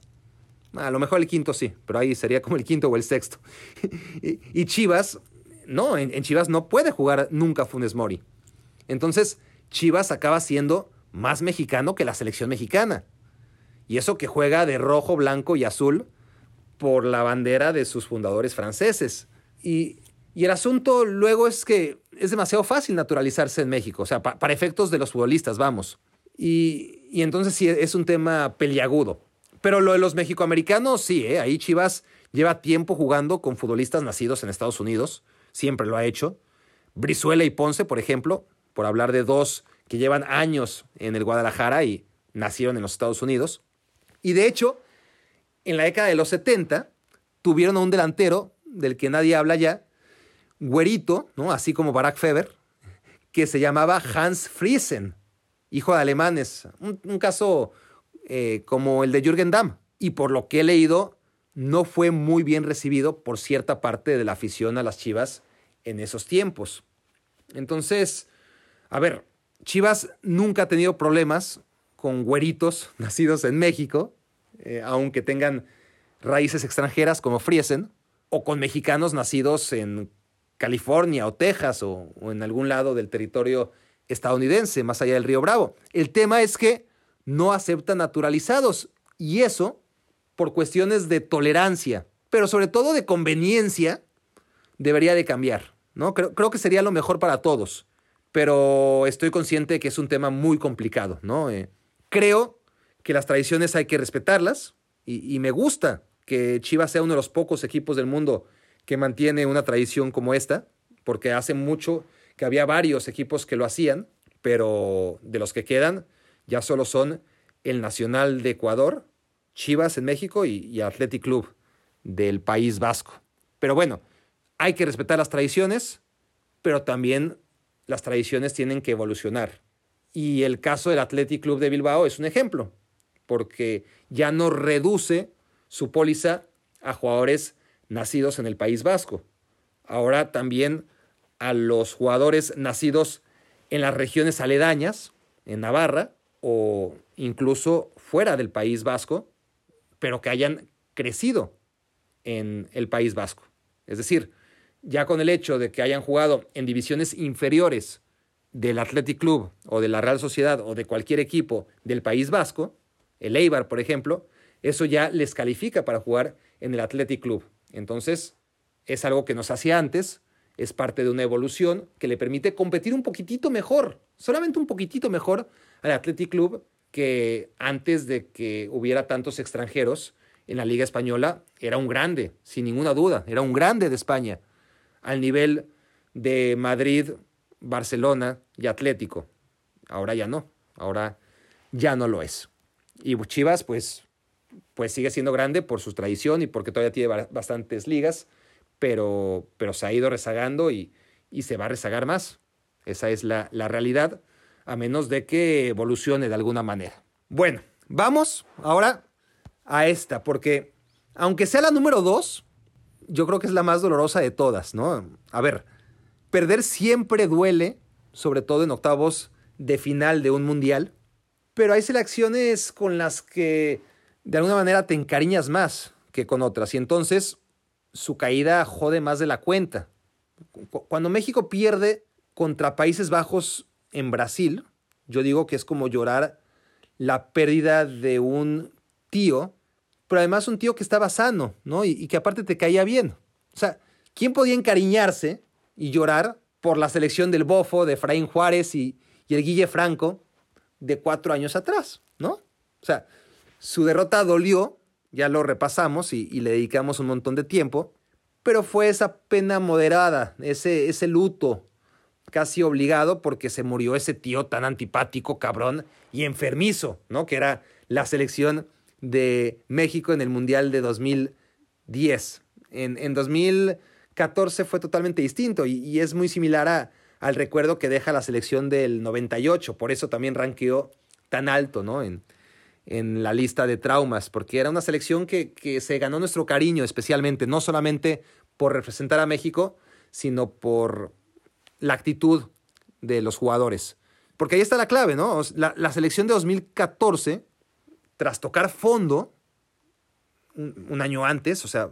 A lo mejor el quinto sí, pero ahí sería como el quinto o el sexto. y, Chivas, no, en, Chivas no puede jugar nunca Funes Mori. Entonces, Chivas acaba siendo más mexicano que la selección mexicana. Y eso que juega de rojo, blanco y azul por la bandera de sus fundadores franceses. Y, y el asunto luego es que es demasiado fácil naturalizarse en México, o sea, para efectos de los futbolistas, vamos. Y, y, entonces sí, es un tema peliagudo. Pero lo de los mexicoamericanos, sí, ¿eh? ahí Chivas lleva tiempo jugando con futbolistas nacidos en Estados Unidos, siempre lo ha hecho. Brizuela y Ponce, por ejemplo, por hablar de dos que llevan años en el Guadalajara y nacieron en los Estados Unidos. Y de hecho, en la década de los 70, tuvieron a un delantero del que nadie habla ya, güerito, ¿no? así como Barack Feber, que se llamaba Hans Friesen, hijo de alemanes. Un, caso eh, como el de Jürgen Damm. Y por lo que he leído, no fue muy bien recibido por cierta parte de la afición a las Chivas en esos tiempos. Entonces, a ver, Chivas nunca ha tenido problemas con güeritos nacidos en México, eh, aunque tengan raíces extranjeras como Friesen, o con mexicanos nacidos en California o Texas o, en algún lado del territorio estadounidense, más allá del río Bravo. El tema es que no aceptan naturalizados y eso por cuestiones de tolerancia, pero sobre todo de conveniencia, debería de cambiar. ¿no? Creo, que sería lo mejor para todos, pero estoy consciente que es un tema muy complicado. ¿no? Eh, creo que las tradiciones hay que respetarlas y, y me gusta que Chivas sea uno de los pocos equipos del mundo que mantiene una tradición como esta, porque hace mucho que había varios equipos que lo hacían, pero de los que quedan ya solo son el Nacional de Ecuador, Chivas en México y, y Athletic Club del País Vasco. Pero bueno, hay que respetar las tradiciones, pero también las tradiciones tienen que evolucionar. Y el caso del Athletic Club de Bilbao es un ejemplo, porque ya no reduce su póliza a jugadores nacidos en el País Vasco. Ahora también a los jugadores nacidos en las regiones aledañas, en Navarra, o incluso fuera del País Vasco, pero que hayan crecido en el País Vasco. Es decir, ya con el hecho de que hayan jugado en divisiones inferiores del Athletic Club o de la Real Sociedad o de cualquier equipo del País Vasco, el Eibar, por ejemplo, eso ya les califica para jugar en el Athletic Club. Entonces, es algo que nos hacía antes, es parte de una evolución que le permite competir un poquitito mejor, solamente un poquitito mejor al Athletic Club que antes de que hubiera tantos extranjeros en la Liga Española, era un grande, sin ninguna duda, era un grande de España, al nivel de Madrid, Barcelona y Atlético. Ahora ya no, ahora ya no lo es. Y Chivas, pues, pues sigue siendo grande por su tradición y porque todavía tiene bastantes ligas, pero, pero se ha ido rezagando y, y se va a rezagar más. Esa es la, la realidad, a menos de que evolucione de alguna manera. Bueno, vamos ahora a esta, porque aunque sea la número dos, yo creo que es la más dolorosa de todas, ¿no? A ver, perder siempre duele, sobre todo en octavos de final de un mundial, pero hay selecciones con las que de alguna manera te encariñas más que con otras, y entonces su caída jode más de la cuenta. Cuando México pierde contra Países Bajos en Brasil, yo digo que es como llorar la pérdida de un tío, pero además un tío que estaba sano, ¿no? Y, que aparte te caía bien. O sea, ¿quién podía encariñarse y llorar por la selección del Bofo, de Efraín Juárez y, el Guille Franco de cuatro años atrás, ¿no? O sea, su derrota dolió, ya lo repasamos y, le dedicamos un montón de tiempo, pero fue esa pena moderada, ese, ese luto casi obligado porque se murió ese tío tan antipático, cabrón y enfermizo, ¿no? Que era la selección de México en el Mundial de 2010. En, en 2014 fue totalmente distinto y, es muy similar al recuerdo que deja la selección del 98. Por eso también ranqueó tan alto ¿no? En la lista de traumas, porque era una selección que, que se ganó nuestro cariño especialmente, no solamente por representar a México, sino por la actitud de los jugadores. Porque ahí está la clave, ¿no? La, la selección de 2014 tras tocar fondo un, año antes, o sea,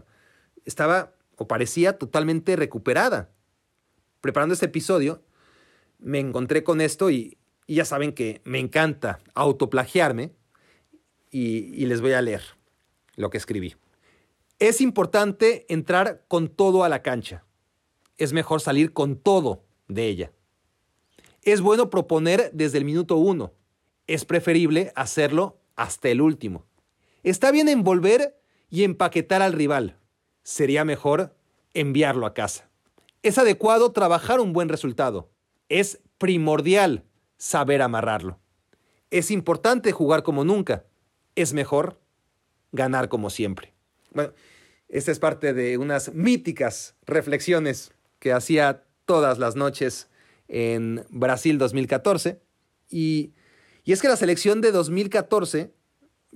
estaba o parecía totalmente recuperada. Preparando este episodio, me encontré con esto y, ya saben que me encanta autoplagiarme y, les voy a leer lo que escribí. Es importante entrar con todo a la cancha. Es mejor salir con todo de ella. Es bueno proponer desde el minuto uno. Es preferible hacerlo hasta el último. Está bien envolver y empaquetar al rival. Sería mejor enviarlo a casa. Es adecuado trabajar un buen resultado. Es primordial saber amarrarlo. Es importante jugar como nunca. Es mejor ganar como siempre. Bueno, esta es parte de unas míticas reflexiones que hacía todas las noches en Brasil 2014. Y y es que la selección de 2014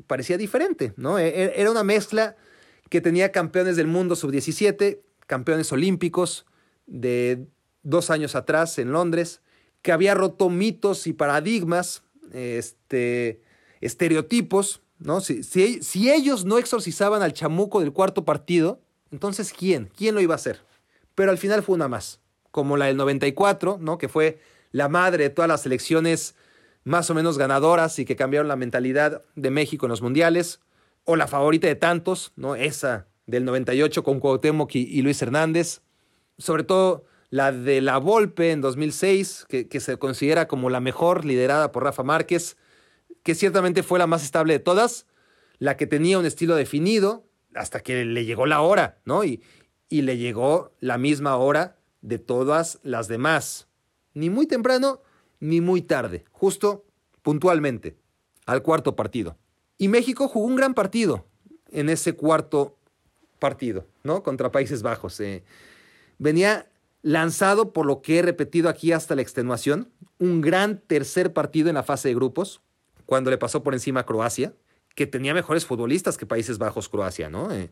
parecía diferente, ¿no? E, e, era una mezcla que tenía campeones del mundo sub-17, campeones olímpicos de dos años atrás en Londres, que había roto mitos y paradigmas, este, estereotipos, ¿no? Si, si, ellos no exorcizaban al chamuco del cuarto partido, entonces ¿quién? ¿Quién lo iba a hacer? Pero al final fue una más, como la del 94, ¿no? Que fue la madre de todas las selecciones más o menos ganadoras y que cambiaron la mentalidad de México en los mundiales, o la favorita de tantos, ¿no? Esa del 98 con Cuauhtémoc y, Luis Hernández, sobre todo la de la Volpe en 2006, que, que se considera como la mejor liderada por Rafa Márquez, que ciertamente fue la más estable de todas, la que tenía un estilo definido, hasta que le llegó la hora, ¿no? Y, y le llegó la misma hora de todas las demás. Ni muy temprano, ni muy tarde, justo puntualmente, al cuarto partido. Y México jugó un gran partido en ese cuarto partido, ¿no? Contra Países Bajos. Eh. venía lanzado por lo que he repetido aquí hasta la extenuación, un gran tercer partido en la fase de grupos, cuando le pasó por encima a Croacia, que tenía mejores futbolistas que Países Bajos Croacia, ¿no? Eh,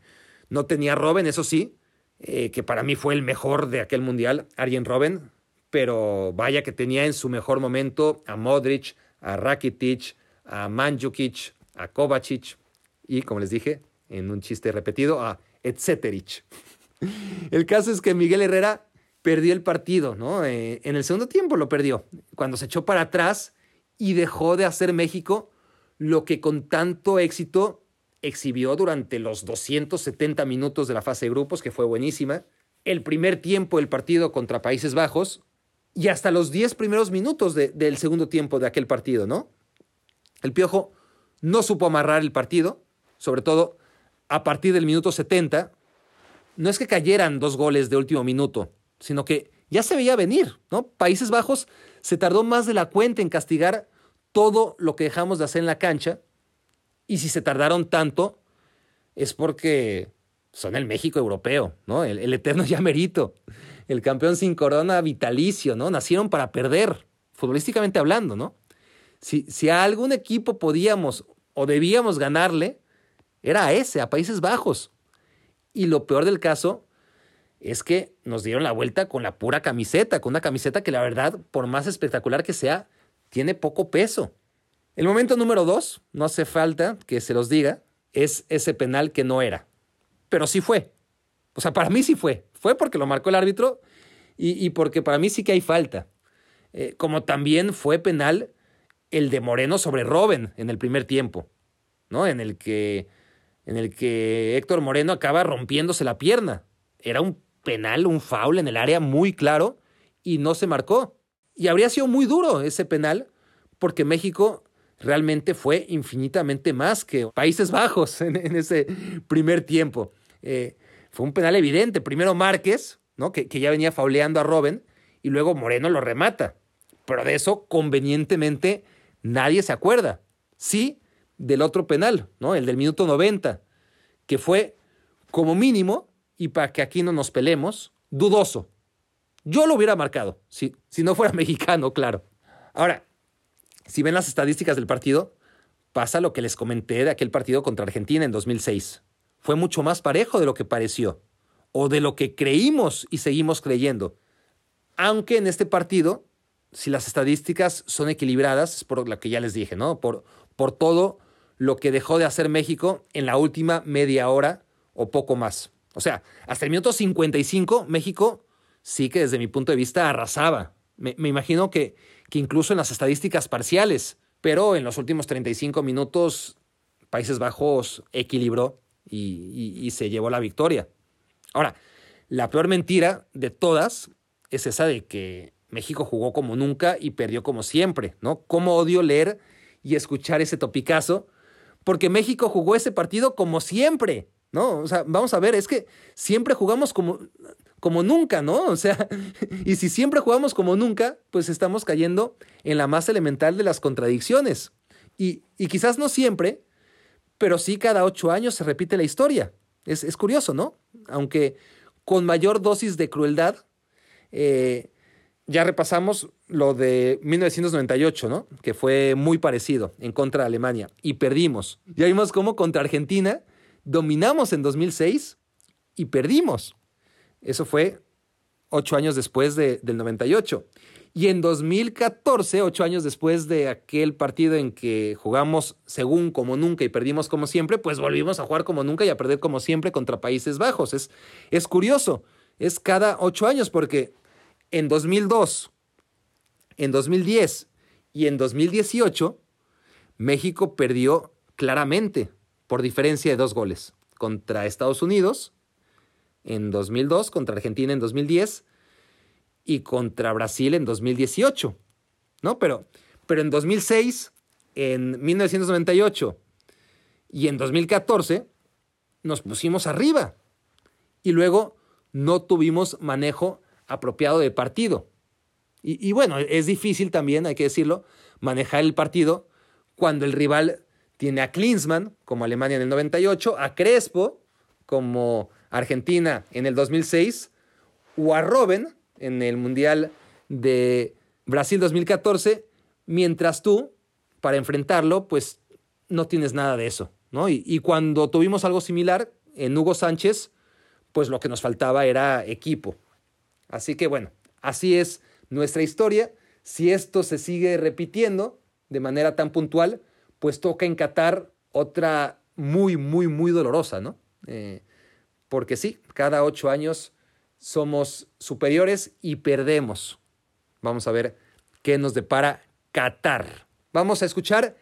no tenía Robben, eso sí, eh, que para mí fue el mejor de aquel mundial, Arjen Robben, pero vaya que tenía en su mejor momento a Modric, a Rakitic, a Mandzukic, a Kovacic y, como les dije, en un chiste repetido, a Etceterich. El caso es que Miguel Herrera perdió el partido, ¿no? Eh, en el segundo tiempo lo perdió, cuando se echó para atrás y dejó de hacer México lo que con tanto éxito exhibió durante los 270 minutos de la fase de grupos, que fue buenísima, el primer tiempo del partido contra Países Bajos y hasta los 10 primeros minutos del segundo tiempo de aquel partido, ¿no? El Piojo no supo amarrar el partido, sobre todo a partir del minuto 70. No es que cayeran dos goles de último minuto, sino que ya se veía venir, ¿no? Países Bajos se tardó más de la cuenta en castigar todo lo que dejamos de hacer en la cancha. Y si se tardaron tanto, es porque son el México europeo, ¿no? El, eterno llamerito, el campeón sin corona vitalicio, ¿no? Nacieron para perder, futbolísticamente hablando, ¿no? Si, si a algún equipo podíamos o debíamos ganarle, era a ese, a Países Bajos. Y lo peor del caso es que nos dieron la vuelta con la pura camiseta, con una camiseta que la verdad, por más espectacular que sea, tiene poco peso. El momento número dos, no hace falta que se los diga, es ese penal que no era. Pero sí fue. O sea, para mí sí fue. Fue porque lo marcó el árbitro y, porque para mí sí que hay falta. Eh, como también fue penal el de Moreno sobre Robben en el primer tiempo, ¿no? En el que, en el que Héctor Moreno acaba rompiéndose la pierna. Era un penal, un foul en el área muy claro y no se marcó. Y habría sido muy duro ese penal porque México realmente fue infinitamente más que Países Bajos en, ese primer tiempo. Eh, fue un penal evidente. Primero Márquez, ¿no? que, que ya venía fauleando a Robben, y luego Moreno lo remata. Pero de eso, convenientemente, nadie se acuerda. Sí, del otro penal, ¿no? El del minuto 90, que fue como mínimo y para que aquí no nos pelemos, dudoso. Yo lo hubiera marcado, si, si no fuera mexicano, claro. Ahora, si ven las estadísticas del partido, pasa lo que les comenté de aquel partido contra Argentina en 2006. Fue mucho más parejo de lo que pareció, o de lo que creímos y seguimos creyendo. Aunque en este partido, si las estadísticas son equilibradas, es por lo que ya les dije, ¿no? Por, por todo lo que dejó de hacer México en la última media hora o poco más. O sea, hasta el minuto 55, México sí que desde mi punto de vista arrasaba. Me, imagino que, incluso en las estadísticas parciales, pero en los últimos 35 minutos Países Bajos equilibró y, y, se llevó la victoria. Ahora, la peor mentira de todas es esa de que México jugó como nunca y perdió como siempre, ¿no? Cómo odio leer y escuchar ese topicazo, porque México jugó ese partido como siempre. ¿No? O sea, vamos a ver, es que siempre jugamos como, como nunca, ¿no? O sea, y si siempre jugamos como nunca, pues estamos cayendo en la más elemental de las contradicciones. Y, y quizás no siempre, pero sí cada ocho años se repite la historia. Es, es curioso, ¿no? Aunque con mayor dosis de crueldad, eh, ya repasamos lo de 1998, ¿no? Que fue muy parecido en contra de Alemania y perdimos. Ya vimos cómo contra Argentina dominamos en 2006 y perdimos. Eso fue ocho años después de, del 98. Y en 2014, ocho años después de aquel partido en que jugamos según como nunca y perdimos como siempre, pues volvimos a jugar como nunca y a perder como siempre contra Países Bajos. Es, es curioso, es cada ocho años porque en 2002, en 2010 y en 2018, México perdió claramente por diferencia de dos goles contra Estados Unidos en 2002, contra Argentina en 2010 y contra Brasil en 2018. ¿No? Pero, pero en 2006, en 1998 y en 2014 nos pusimos arriba y luego no tuvimos manejo apropiado del partido. Y, y, bueno, es difícil también, hay que decirlo, manejar el partido cuando el rival tiene a Klinsmann, como Alemania en el 98, a Crespo, como Argentina en el 2006, o a Robben, en el Mundial de Brasil 2014, mientras tú, para enfrentarlo, pues no tienes nada de eso, ¿no? Y, y cuando tuvimos algo similar en Hugo Sánchez, pues lo que nos faltaba era equipo. Así que bueno, así es nuestra historia. Si esto se sigue repitiendo de manera tan puntual, pues toca en Qatar otra muy, muy, muy dolorosa, ¿no? Eh, porque sí, cada ocho años somos superiores y perdemos. Vamos a ver qué nos depara Qatar. Vamos a escuchar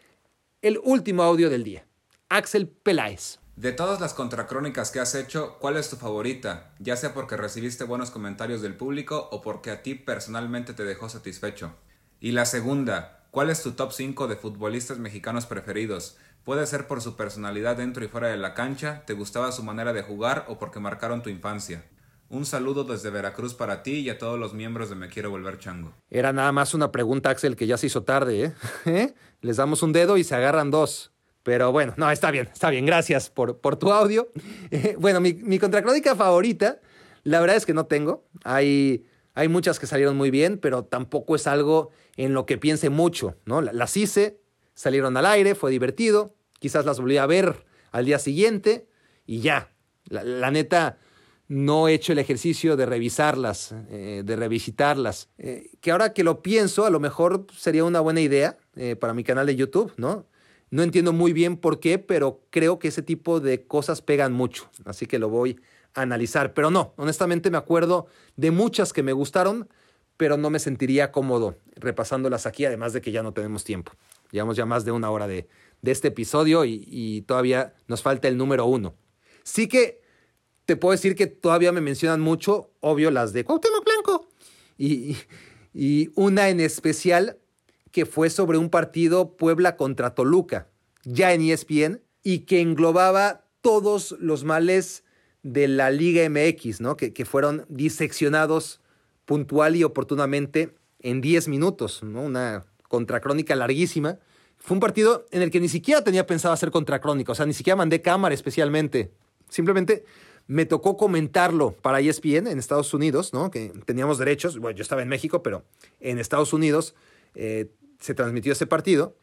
el último audio del día. Axel Peláez. De todas las contracrónicas que has hecho, ¿cuál es tu favorita? Ya sea porque recibiste buenos comentarios del público o porque a ti personalmente te dejó satisfecho. Y la segunda, ¿cuál es tu top 5 de futbolistas mexicanos preferidos? Puede ser por su personalidad dentro y fuera de la cancha, te gustaba su manera de jugar o porque marcaron tu infancia. Un saludo desde Veracruz para ti y a todos los miembros de Me Quiero Volver Chango. Era nada más una pregunta, Axel, que ya se hizo tarde, ¿eh? ¿Eh? Les damos un dedo y se agarran dos. Pero bueno, no, está bien, está bien. Gracias por, por tu audio. Eh, bueno, mi, mi contracrónica favorita, la verdad es que no tengo. Hay, hay muchas que salieron muy bien, pero tampoco es algo en lo que piense mucho, ¿no? Las hice, salieron al aire, fue divertido. Quizás las volví a ver al día siguiente y ya. La, neta, no he hecho el ejercicio de revisarlas, eh, de revisitarlas. Eh, que ahora que lo pienso, a lo mejor sería una buena idea eh, para mi canal de YouTube, ¿no? No entiendo muy bien por qué, pero creo que ese tipo de cosas pegan mucho. Así que lo voy a analizar. Pero no, honestamente me acuerdo de muchas que me gustaron, pero no me sentiría cómodo repasándolas aquí, además de que ya no tenemos tiempo. Llevamos ya más de una hora de, de este episodio y, y todavía nos falta el número uno. Sí que te puedo decir que todavía me mencionan mucho, obvio, las de Cuauhtémoc Blanco. Y, y una en especial que fue sobre un partido Puebla contra Toluca, ya en ESPN, y que englobaba todos los males de la Liga MX, ¿no? Que, que fueron diseccionados puntual y oportunamente en 10 minutos, ¿no? Una contracrónica larguísima. Fue un partido en el que ni siquiera tenía pensado hacer contracrónica, o sea, ni siquiera mandé cámara especialmente. Simplemente me tocó comentarlo para ESPN en Estados Unidos, ¿no? Que teníamos derechos. Bueno, yo estaba en México, pero en Estados Unidos eh, se transmitió ese partido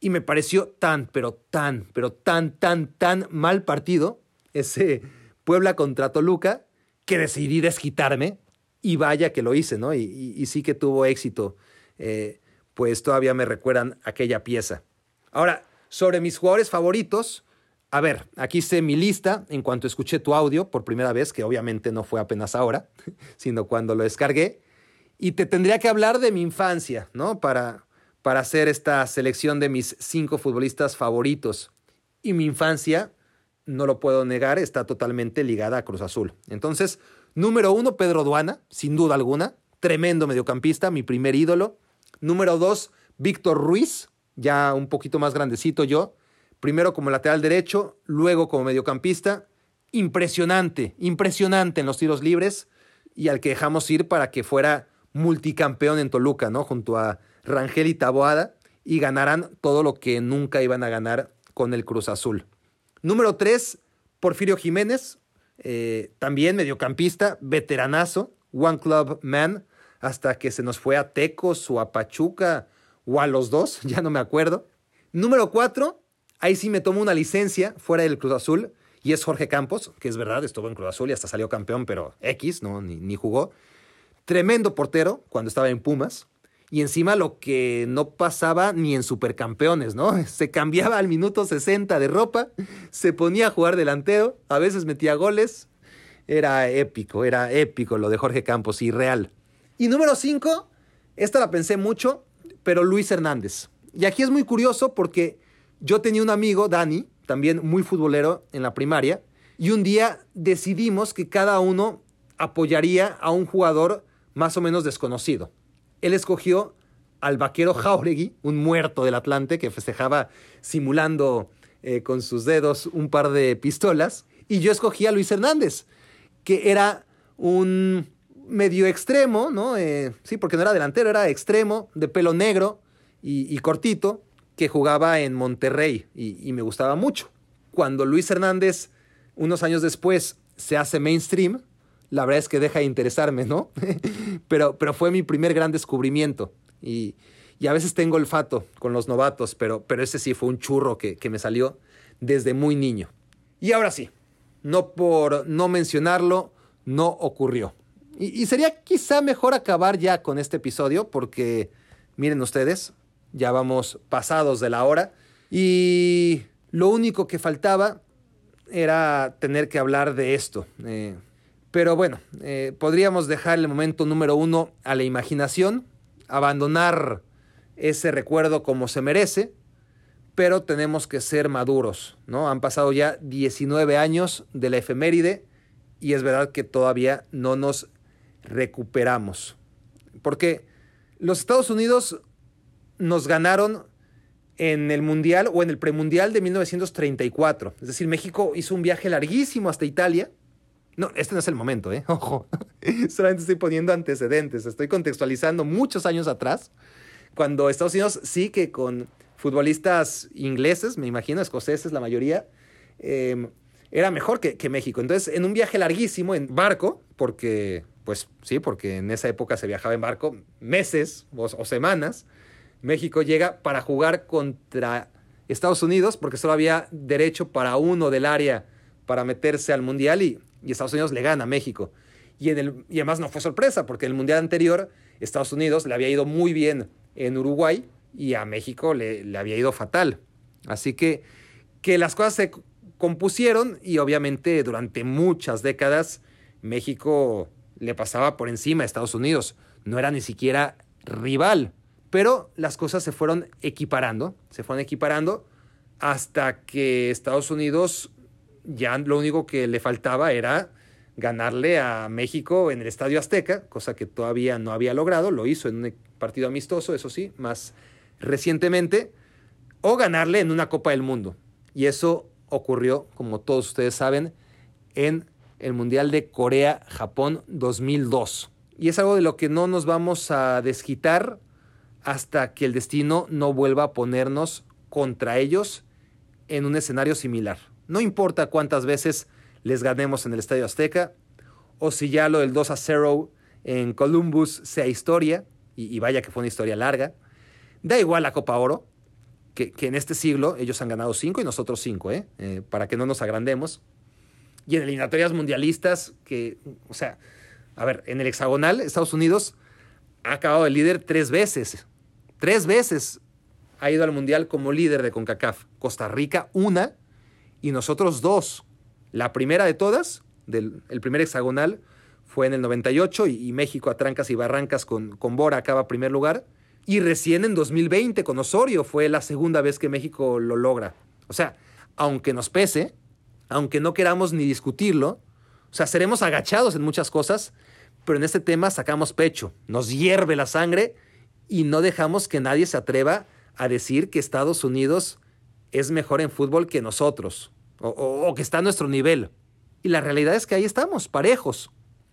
y me pareció tan, pero tan, pero tan, tan, tan mal partido ese Puebla contra Toluca que decidí desquitarme y vaya que lo hice, ¿no? Y, sí que tuvo éxito. Eh, pues todavía me recuerdan aquella pieza. Ahora, sobre mis jugadores favoritos, a ver, aquí hice mi lista en cuanto escuché tu audio por primera vez, que obviamente no fue apenas ahora, sino cuando lo descargué. Y te tendría que hablar de mi infancia, ¿no? Para, para hacer esta selección de mis cinco futbolistas favoritos. Y mi infancia, no lo puedo negar, está totalmente ligada a Cruz Azul. Entonces, número uno, Pedro Duana, sin duda alguna. Tremendo mediocampista, mi primer ídolo. Número dos, Víctor Ruiz, ya un poquito más grandecito yo primero como lateral derecho, luego como mediocampista. Impresionante, impresionante en los tiros libres y al que dejamos ir para que fuera multicampeón en Toluca, ¿no? Junto a Rangel y Taboada y ganaran todo lo que nunca iban a ganar con el Cruz Azul. Número 3, Porfirio Jiménez, eh, también mediocampista, veteranazo, One Club Man, hasta que se nos fue a Tecos o a Pachuca o a los dos, ya no me acuerdo. Número 4, Ahí sí me tomo una licencia fuera del Cruz Azul y es Jorge Campos, que es verdad, estuvo en Cruz Azul y hasta salió campeón, pero X, no, ni, ni jugó. Tremendo portero cuando estaba en Pumas. Y encima lo que no pasaba ni en supercampeones, ¿no? Se cambiaba al minuto 60 de ropa, se ponía a jugar delantero, a veces metía goles. Era épico, era épico lo de Jorge Campos y real. Y número 5, esta la pensé mucho, pero Luis Hernández. Y aquí es muy curioso porque yo tenía un amigo, Dani, también muy futbolero en la primaria, y un día decidimos que cada uno apoyaría a un jugador más o menos desconocido. Él escogió al vaquero Jauregui, un muerto del Atlante que festejaba simulando eh, con sus dedos un par de pistolas, y yo escogí a Luis Hernández, que era un medio extremo, ¿no? Eh, sí, porque no era delantero, era extremo, de pelo negro y, y cortito, que jugaba en Monterrey y, y, me gustaba mucho. Cuando Luis Hernández, unos años después, se hace mainstream, la verdad es que deja de interesarme, ¿no? pero, pero fue mi primer gran descubrimiento. Y, y, a veces tengo olfato con los novatos, pero, pero ese sí fue un churro que, que me salió desde muy niño. Y ahora sí, no por no mencionarlo, no ocurrió. Y, y, sería quizá mejor acabar ya con este episodio porque, miren ustedes, ya vamos pasados de la hora y lo único que faltaba era tener que hablar de esto. Eh, pero bueno, eh, podríamos dejar el momento número uno a la imaginación, abandonar ese recuerdo como se merece, pero tenemos que ser maduros, ¿no? Han pasado ya 19 años de la efeméride y es verdad que todavía no nos recuperamos. Porque los Estados Unidos nos ganaron en el Mundial o en el premundial de 1934. Es decir, México hizo un viaje larguísimo hasta Italia. No, este no es el momento, ¿eh? Ojo. Solamente estoy poniendo antecedentes. Estoy contextualizando muchos años atrás, cuando Estados Unidos sí que con futbolistas ingleses, me imagino, escoceses la mayoría, eh, era mejor que, que, México. Entonces, en un viaje larguísimo en barco, porque, pues sí, porque en esa época se viajaba en barco meses o, o semanas, México llega para jugar contra Estados Unidos, porque solo había derecho para uno del área para meterse al Mundial y, y Estados Unidos le gana a México. Y, en el, y además no fue sorpresa, porque en el Mundial anterior Estados Unidos le había ido muy bien en Uruguay y a México le, le había ido fatal. Así que, que las cosas se compusieron y obviamente durante muchas décadas México le pasaba por encima a Estados Unidos. No era ni siquiera rival. Pero las cosas se fueron equiparando, se fueron equiparando hasta que Estados Unidos ya lo único que le faltaba era ganarle a México en el Estadio Azteca, cosa que todavía no había logrado, lo hizo en un partido amistoso, eso sí, más recientemente, o ganarle en una Copa del Mundo. Y eso ocurrió, como todos ustedes saben, en el Mundial de Corea-Japón 2002. Y es algo de lo que no nos vamos a desquitar hasta que el destino no vuelva a ponernos contra ellos en un escenario similar. No importa cuántas veces les ganemos en el Estadio Azteca o si ya lo del 2 a 0 en Columbus sea historia, y, vaya que fue una historia larga, da igual la Copa Oro, que, que en este siglo ellos han ganado 5 y nosotros 5, ¿eh? ¿eh? para que no nos agrandemos. Y en eliminatorias mundialistas, que, o sea, a ver, en el hexagonal, Estados Unidos ha acabado de líder tres veces. Tres veces ha ido al Mundial como líder de CONCACAF. Costa Rica, una, y nosotros dos. La primera de todas, del, el primer hexagonal, fue en el 98 y, y México a trancas y barrancas con, con Bora acaba primer lugar. Y recién en 2020 con Osorio fue la segunda vez que México lo logra. O sea, aunque nos pese, aunque no queramos ni discutirlo, o sea, seremos agachados en muchas cosas, pero en este tema sacamos pecho, nos hierve la sangre y no dejamos que nadie se atreva a decir que Estados Unidos es mejor en fútbol que nosotros o, que está a nuestro nivel. Y la realidad es que ahí estamos, parejos.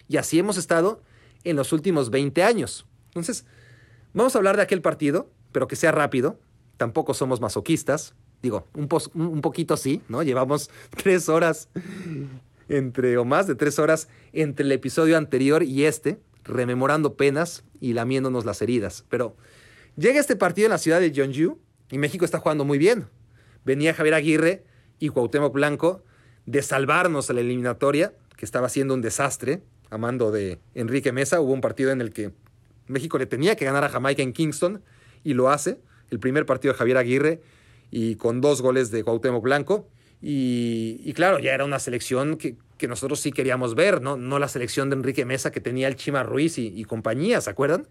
Y así hemos estado en los últimos 20 años. Entonces, vamos a hablar de aquel partido, pero que sea rápido. Tampoco somos masoquistas. Digo, un, un poquito sí, ¿no? Llevamos tres horas entre, o más de tres horas entre el episodio anterior y este rememorando penas y lamiéndonos las heridas. Pero llega este partido en la ciudad de Jeonju y México está jugando muy bien. Venía Javier Aguirre y Cuauhtémoc Blanco de salvarnos a la eliminatoria, que estaba siendo un desastre, a mando de Enrique Mesa. Hubo un partido en el que México le tenía que ganar a Jamaica en Kingston y lo hace. El primer partido de Javier Aguirre y con dos goles de Cuauhtémoc Blanco. Y, claro, ya era una selección que, que nosotros sí queríamos ver, ¿no? No la selección de Enrique Mesa que tenía el Chima Ruiz y, y, compañía, ¿se acuerdan?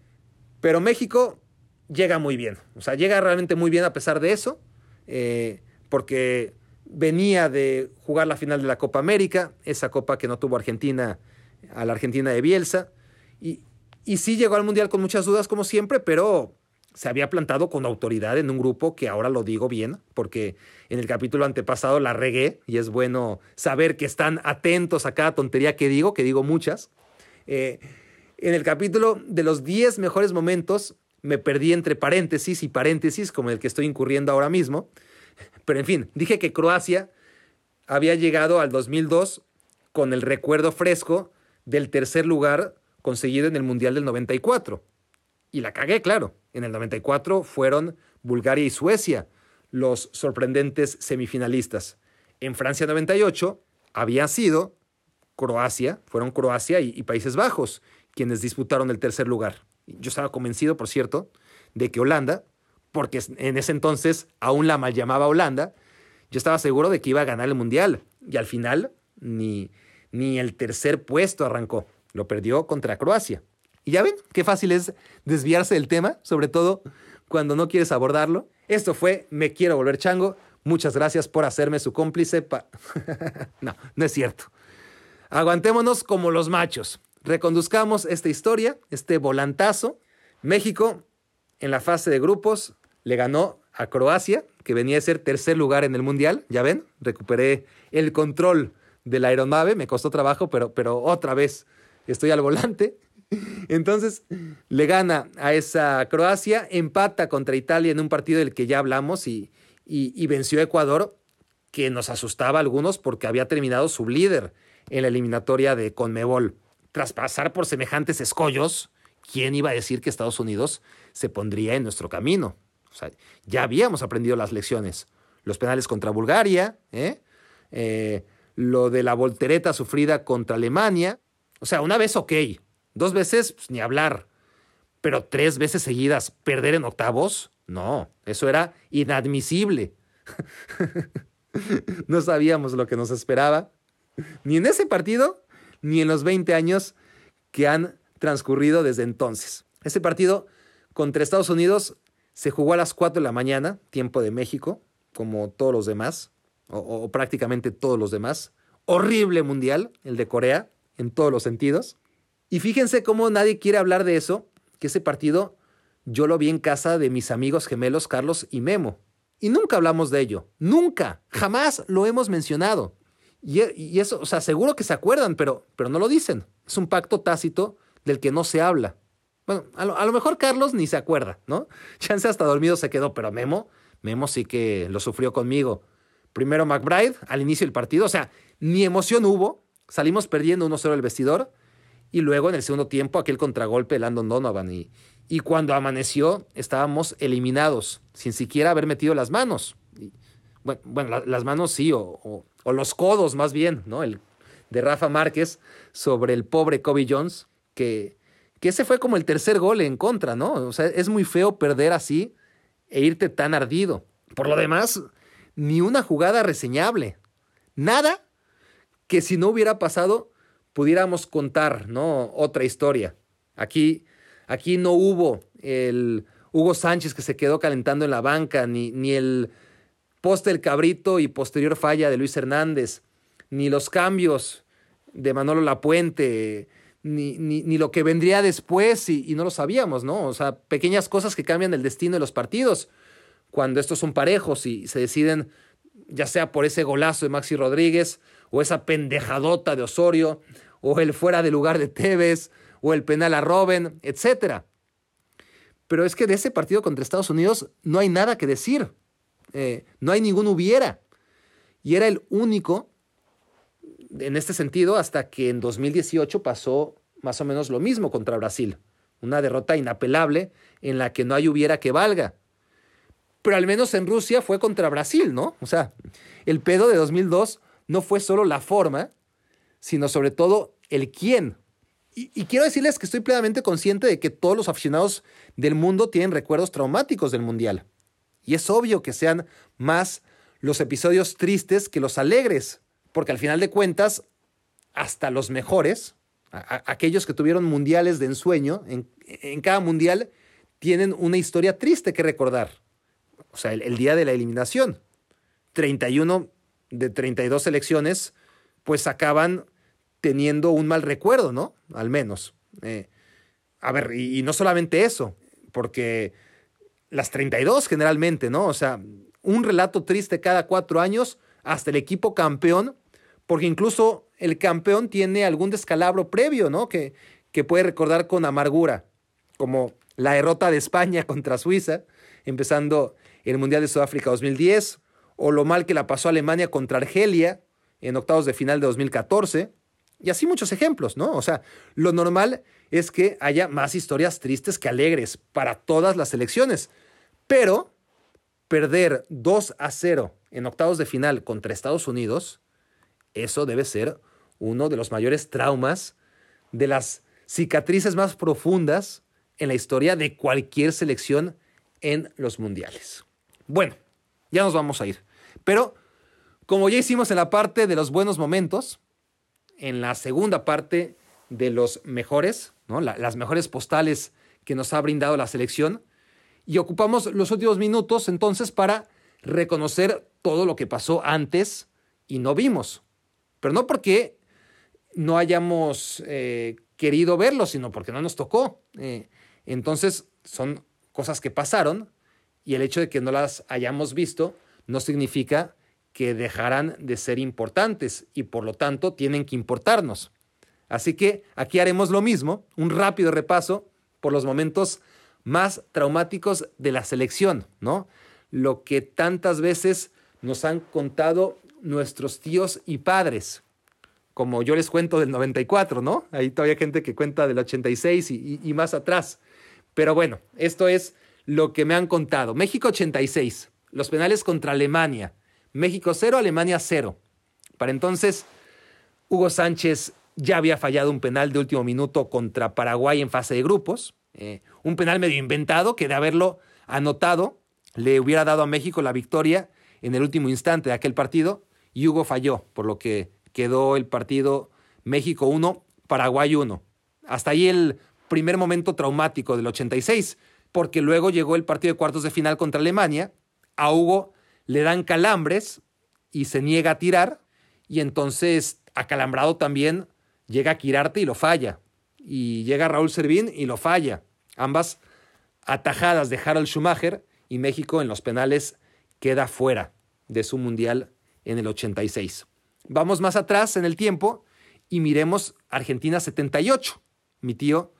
Pero México llega muy bien, o sea, llega realmente muy bien a pesar de eso, eh, porque venía de jugar la final de la Copa América, esa copa que no tuvo Argentina, a la Argentina de Bielsa, y, y sí llegó al Mundial con muchas dudas como siempre, pero se había plantado con autoridad en un grupo que ahora lo digo bien, porque en el capítulo antepasado la regué y es bueno saber que están atentos a cada tontería que digo, que digo muchas. Eh, en el capítulo de los 10 mejores momentos me perdí entre paréntesis y paréntesis, como el que estoy incurriendo ahora mismo. Pero en fin, dije que Croacia había llegado al 2002 con el recuerdo fresco del tercer lugar conseguido en el Mundial del 94. Y la cagué, claro. En el 94 fueron Bulgaria y Suecia los sorprendentes semifinalistas. En Francia 98 había sido Croacia, fueron Croacia y, y Países Bajos quienes disputaron el tercer lugar. Yo estaba convencido, por cierto, de que Holanda, porque en ese entonces aún la mal llamaba Holanda, yo estaba seguro de que iba a ganar el Mundial. Y al final ni, ni el tercer puesto arrancó. Lo perdió contra Croacia. Y ya ven qué fácil es desviarse del tema, sobre todo cuando no quieres abordarlo. Esto fue Me Quiero Volver Chango. Muchas gracias por hacerme su cómplice. no, no es cierto. Aguantémonos como los machos. Reconduzcamos esta historia, este volantazo. México, en la fase de grupos, le ganó a Croacia, que venía a ser tercer lugar en el Mundial. Ya ven, recuperé el control de la aeronave. Me costó trabajo, pero, pero otra vez estoy al volante. Entonces le gana a esa Croacia, empata contra Italia en un partido del que ya hablamos y, y, venció a Ecuador, que nos asustaba a algunos porque había terminado su líder en la eliminatoria de Conmebol. Tras pasar por semejantes escollos, ¿quién iba a decir que Estados Unidos se pondría en nuestro camino? Sea, ya habíamos aprendido las lecciones. Los penales contra Bulgaria, ¿eh? Eh, lo de la voltereta sufrida contra Alemania. O sea, una vez ok, Dos veces, pues, ni hablar. Pero tres veces seguidas, perder en octavos, no, eso era inadmisible. no sabíamos lo que nos esperaba, ni en ese partido, ni en los 20 años que han transcurrido desde entonces. Ese partido contra Estados Unidos se jugó a las 4 de la mañana, tiempo de México, como todos los demás, o, prácticamente todos los demás. Horrible mundial, el de Corea, en todos los sentidos. Y fíjense cómo nadie quiere hablar de eso, que ese partido yo lo vi en casa de mis amigos gemelos Carlos y Memo. Y nunca hablamos de ello, nunca, jamás lo hemos mencionado. Y, eso, o sea, seguro que se acuerdan, pero, pero no lo dicen. Es un pacto tácito del que no se habla. Bueno, a lo, mejor Carlos ni se acuerda, ¿no? Chance hasta dormido se quedó, pero Memo, Memo sí que lo sufrió conmigo. Primero McBride al inicio del partido, o sea, ni emoción hubo. Salimos perdiendo 1-0 el vestidor y luego en el segundo tiempo aquel contragolpe de Landon Donovan. Y, y cuando amaneció estábamos eliminados, sin siquiera haber metido las manos. bueno, las manos sí, o, o, los codos más bien, ¿no? El de Rafa Márquez sobre el pobre Kobe Jones, que, que ese fue como el tercer gol en contra, ¿no? O sea, es muy feo perder así e irte tan ardido. Por lo demás, ni una jugada reseñable. Nada que si no hubiera pasado pudiéramos contar, ¿no? Otra historia. Aquí, aquí no hubo el Hugo Sánchez que se quedó calentando en la banca, ni, ni el poste del cabrito y posterior falla de Luis Hernández, ni los cambios de Manolo Lapuente, ni, ni, lo que vendría después y, y, no lo sabíamos, ¿no? O sea, pequeñas cosas que cambian el destino de los partidos cuando estos son parejos y se deciden, ya sea por ese golazo de Maxi Rodríguez o esa pendejadota de Osorio o el fuera de lugar de Tevez, o el penal a Robben, etc. Pero es que de ese partido contra Estados Unidos no hay nada que decir. Eh, no hay ningún hubiera. Y era el único en este sentido hasta que en 2018 pasó más o menos lo mismo contra Brasil. Una derrota inapelable en la que no hay hubiera que valga. Pero al menos en Rusia fue contra Brasil, ¿no? O sea, el pedo de 2002 no fue solo la forma, sino sobre todo el quién. Y, quiero decirles que estoy plenamente consciente de que todos los aficionados del mundo tienen recuerdos traumáticos del Mundial. Y es obvio que sean más los episodios tristes que los alegres, porque al final de cuentas, hasta los mejores, aquellos que tuvieron mundiales de ensueño, en, en, cada mundial tienen una historia triste que recordar. O sea, el, día de la eliminación. 31 de 32 selecciones, pues acaban teniendo un mal recuerdo, ¿no? Al menos. Eh, a ver, y, no solamente eso, porque las 32 generalmente, ¿no? O sea, un relato triste cada cuatro años hasta el equipo campeón, porque incluso el campeón tiene algún descalabro previo, ¿no? Que, que puede recordar con amargura, como la derrota de España contra Suiza, empezando el Mundial de Sudáfrica 2010, o lo mal que la pasó Alemania contra Argelia en octavos de final de 2014, Y así muchos ejemplos, ¿no? O sea, lo normal es que haya más historias tristes que alegres para todas las selecciones. Pero perder 2 a 0 en octavos de final contra Estados Unidos, eso debe ser uno de los mayores traumas, de las cicatrices más profundas en la historia de cualquier selección en los mundiales. Bueno, ya nos vamos a ir. Pero como ya hicimos en la parte de los buenos momentos, en la segunda parte de los mejores, las mejores postales que nos ha brindado la selección, y ocupamos los últimos minutos entonces para reconocer todo lo que pasó antes y no vimos. Pero no porque no hayamos eh, querido verlo, sino porque no nos tocó. Eh, entonces son cosas que pasaron y el hecho de que no las hayamos visto no significa que dejarán de ser importantes y por lo tanto tienen que importarnos. Así que aquí haremos lo mismo, un rápido repaso por los momentos más traumáticos de la selección, ¿no? Lo que tantas veces nos han contado nuestros tíos y padres, como yo les cuento del 94, ¿no? Hay todavía gente que cuenta del 86 y, y más atrás. Pero bueno, esto es lo que me han contado. México 86, los penales contra Alemania. México 0, Alemania 0. Para entonces, Hugo Sánchez ya había fallado un penal de último minuto contra Paraguay en fase de grupos. Eh, un penal medio inventado que de haberlo anotado le hubiera dado a México la victoria en el último instante de aquel partido y Hugo falló, por lo que quedó el partido México 1, Paraguay 1. Hasta ahí el primer momento traumático del 86, porque luego llegó el partido de cuartos de final contra Alemania, a Hugo le dan calambres y se niega a tirar, y entonces acalambrado también llega a Quirarte y lo falla, y llega Raúl Servín y lo falla. Ambas atajadas de Harold Schumacher y México en los penales queda fuera de su mundial en el 86. Vamos más atrás en el tiempo y miremos Argentina 78. Mi tío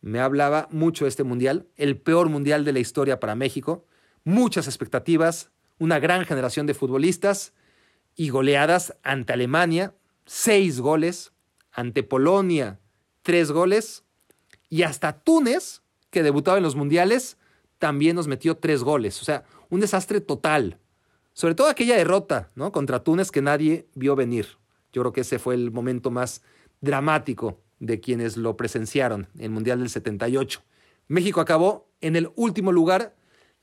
me hablaba mucho de este mundial, el peor mundial de la historia para México, muchas expectativas, una gran generación de futbolistas y goleadas ante Alemania, seis goles, ante Polonia, tres goles, y hasta Túnez, que debutaba en los mundiales, también nos metió tres goles. O sea, un desastre total. Sobre todo aquella derrota ¿no? contra Túnez que nadie vio venir. Yo creo que ese fue el momento más dramático de quienes lo presenciaron en el Mundial del 78. México acabó en el último lugar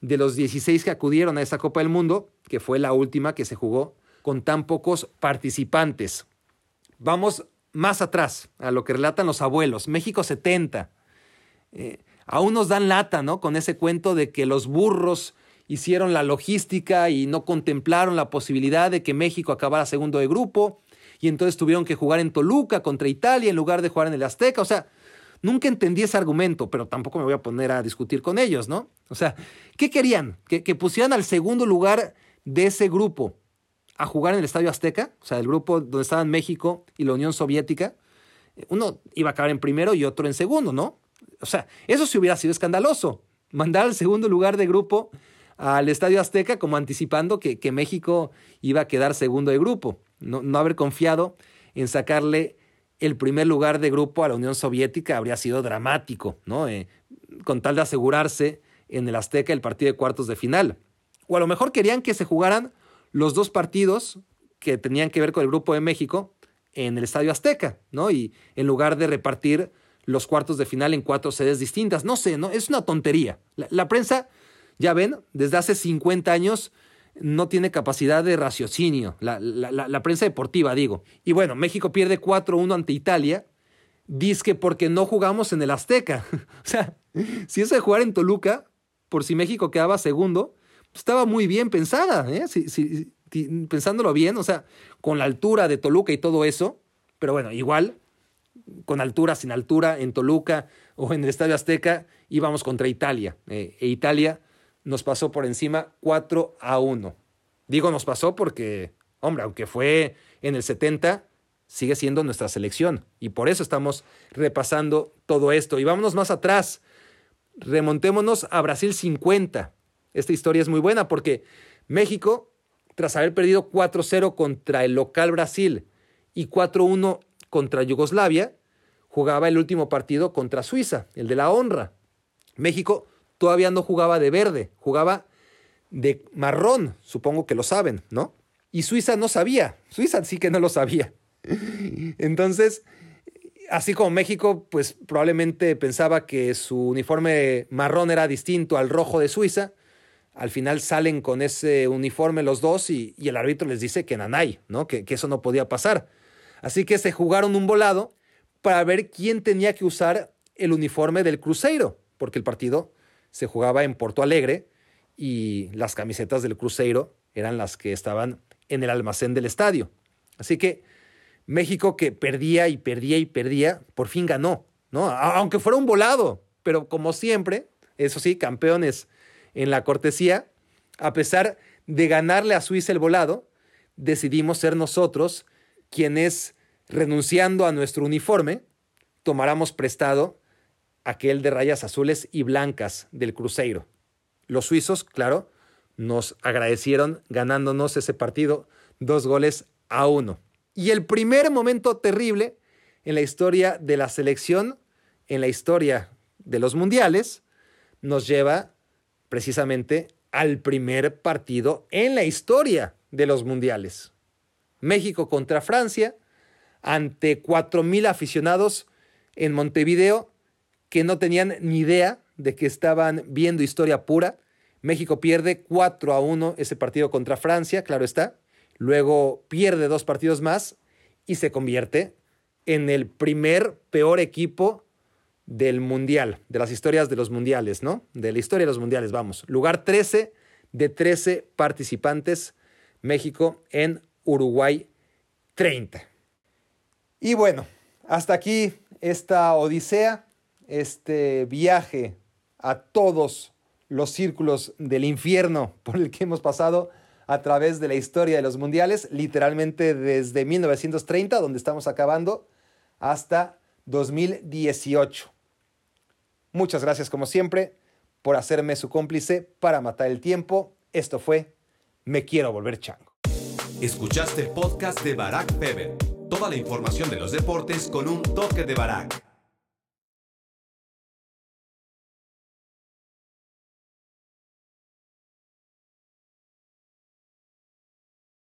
de los 16 que acudieron a esa Copa del Mundo, que fue la última que se jugó con tan pocos participantes. Vamos más atrás, a lo que relatan los abuelos. México 70. Eh, aún nos dan lata, ¿no? Con ese cuento de que los burros hicieron la logística y no contemplaron la posibilidad de que México acabara segundo de grupo y entonces tuvieron que jugar en Toluca contra Italia en lugar de jugar en el Azteca. O sea, Nunca entendí ese argumento, pero tampoco me voy a poner a discutir con ellos, ¿no? O sea, ¿qué querían? ¿Que, pusieran al segundo lugar de ese grupo a jugar en el Estadio Azteca? O sea, el grupo donde estaban México y la Unión Soviética. Uno iba a acabar en primero y otro en segundo, ¿no? O sea, eso sí hubiera sido escandaloso. Mandar al segundo lugar de grupo al Estadio Azteca como anticipando que, México iba a quedar segundo de grupo. No, no haber confiado en sacarle el primer lugar de grupo a la Unión Soviética habría sido dramático, ¿no? Eh, con tal de asegurarse en el Azteca el partido de cuartos de final. O a lo mejor querían que se jugaran los dos partidos que tenían que ver con el grupo de México en el Estadio Azteca, ¿no? Y en lugar de repartir los cuartos de final en cuatro sedes distintas. No sé, ¿no? Es una tontería. La prensa, ya ven, desde hace 50 años no tiene capacidad de raciocinio, la, prensa deportiva, digo. Y bueno, México pierde 4-1 ante Italia, dice porque no jugamos en el Azteca. o sea, si eso de jugar en Toluca, por si México quedaba segundo, estaba muy bien pensada, ¿eh? pensándolo bien, o sea, con la altura de Toluca y todo eso, pero bueno, igual, con altura, sin altura, en Toluca o en el Estadio Azteca, íbamos contra Italia. Eh, e Italia nos pasó por encima 4 a 1. Digo nos pasó porque, hombre, aunque fue en el 70, sigue siendo nuestra selección. Y por eso estamos repasando todo esto. Y vámonos más atrás. Remontémonos a Brasil 50. Esta historia es muy buena porque México, tras haber perdido 4-0 contra el local Brasil y 4-1 contra Yugoslavia, jugaba el último partido contra Suiza, el de la honra. México todavía no jugaba de verde, jugaba de marrón, supongo que lo saben, ¿no? Y Suiza no sabía, Suiza sí que no lo sabía. Entonces, así como México, pues probablemente pensaba que su uniforme marrón era distinto al rojo de Suiza, al final salen con ese uniforme los dos y, el árbitro les dice que nanay, ¿no? Que, que eso no podía pasar. Así que se jugaron un volado para ver quién tenía que usar el uniforme del Cruzeiro, porque el partido se jugaba en Porto Alegre y las camisetas del Cruzeiro eran las que estaban en el almacén del estadio. Así que México que perdía y perdía y perdía, por fin ganó, ¿no? Aunque fuera un volado, pero como siempre, eso sí, campeones en la cortesía, a pesar de ganarle a Suiza el volado, decidimos ser nosotros quienes, renunciando a nuestro uniforme, tomáramos prestado aquel de rayas azules y blancas del Cruzeiro. Los suizos, claro, nos agradecieron ganándonos ese partido dos goles a uno. Y el primer momento terrible en la historia de la selección, en la historia de los mundiales, nos lleva precisamente al primer partido en la historia de los mundiales. México contra Francia, ante 4.000 aficionados en Montevideo que no tenían ni idea de que estaban viendo historia pura. México pierde 4 a 1 ese partido contra Francia, claro está. Luego pierde dos partidos más y se convierte en el primer peor equipo del Mundial, de las historias de los Mundiales, ¿no? De la historia de los Mundiales, vamos. Lugar 13 de 13 participantes, México en Uruguay 30. Y bueno, hasta aquí esta odisea este viaje a todos los círculos del infierno por el que hemos pasado a través de la historia de los mundiales, literalmente desde 1930, donde estamos acabando, hasta 2018. Muchas gracias como siempre por hacerme su cómplice para matar el tiempo. Esto fue Me quiero volver chango. Escuchaste el podcast de Barack Feber. Toda la información de los deportes con un toque de Barack.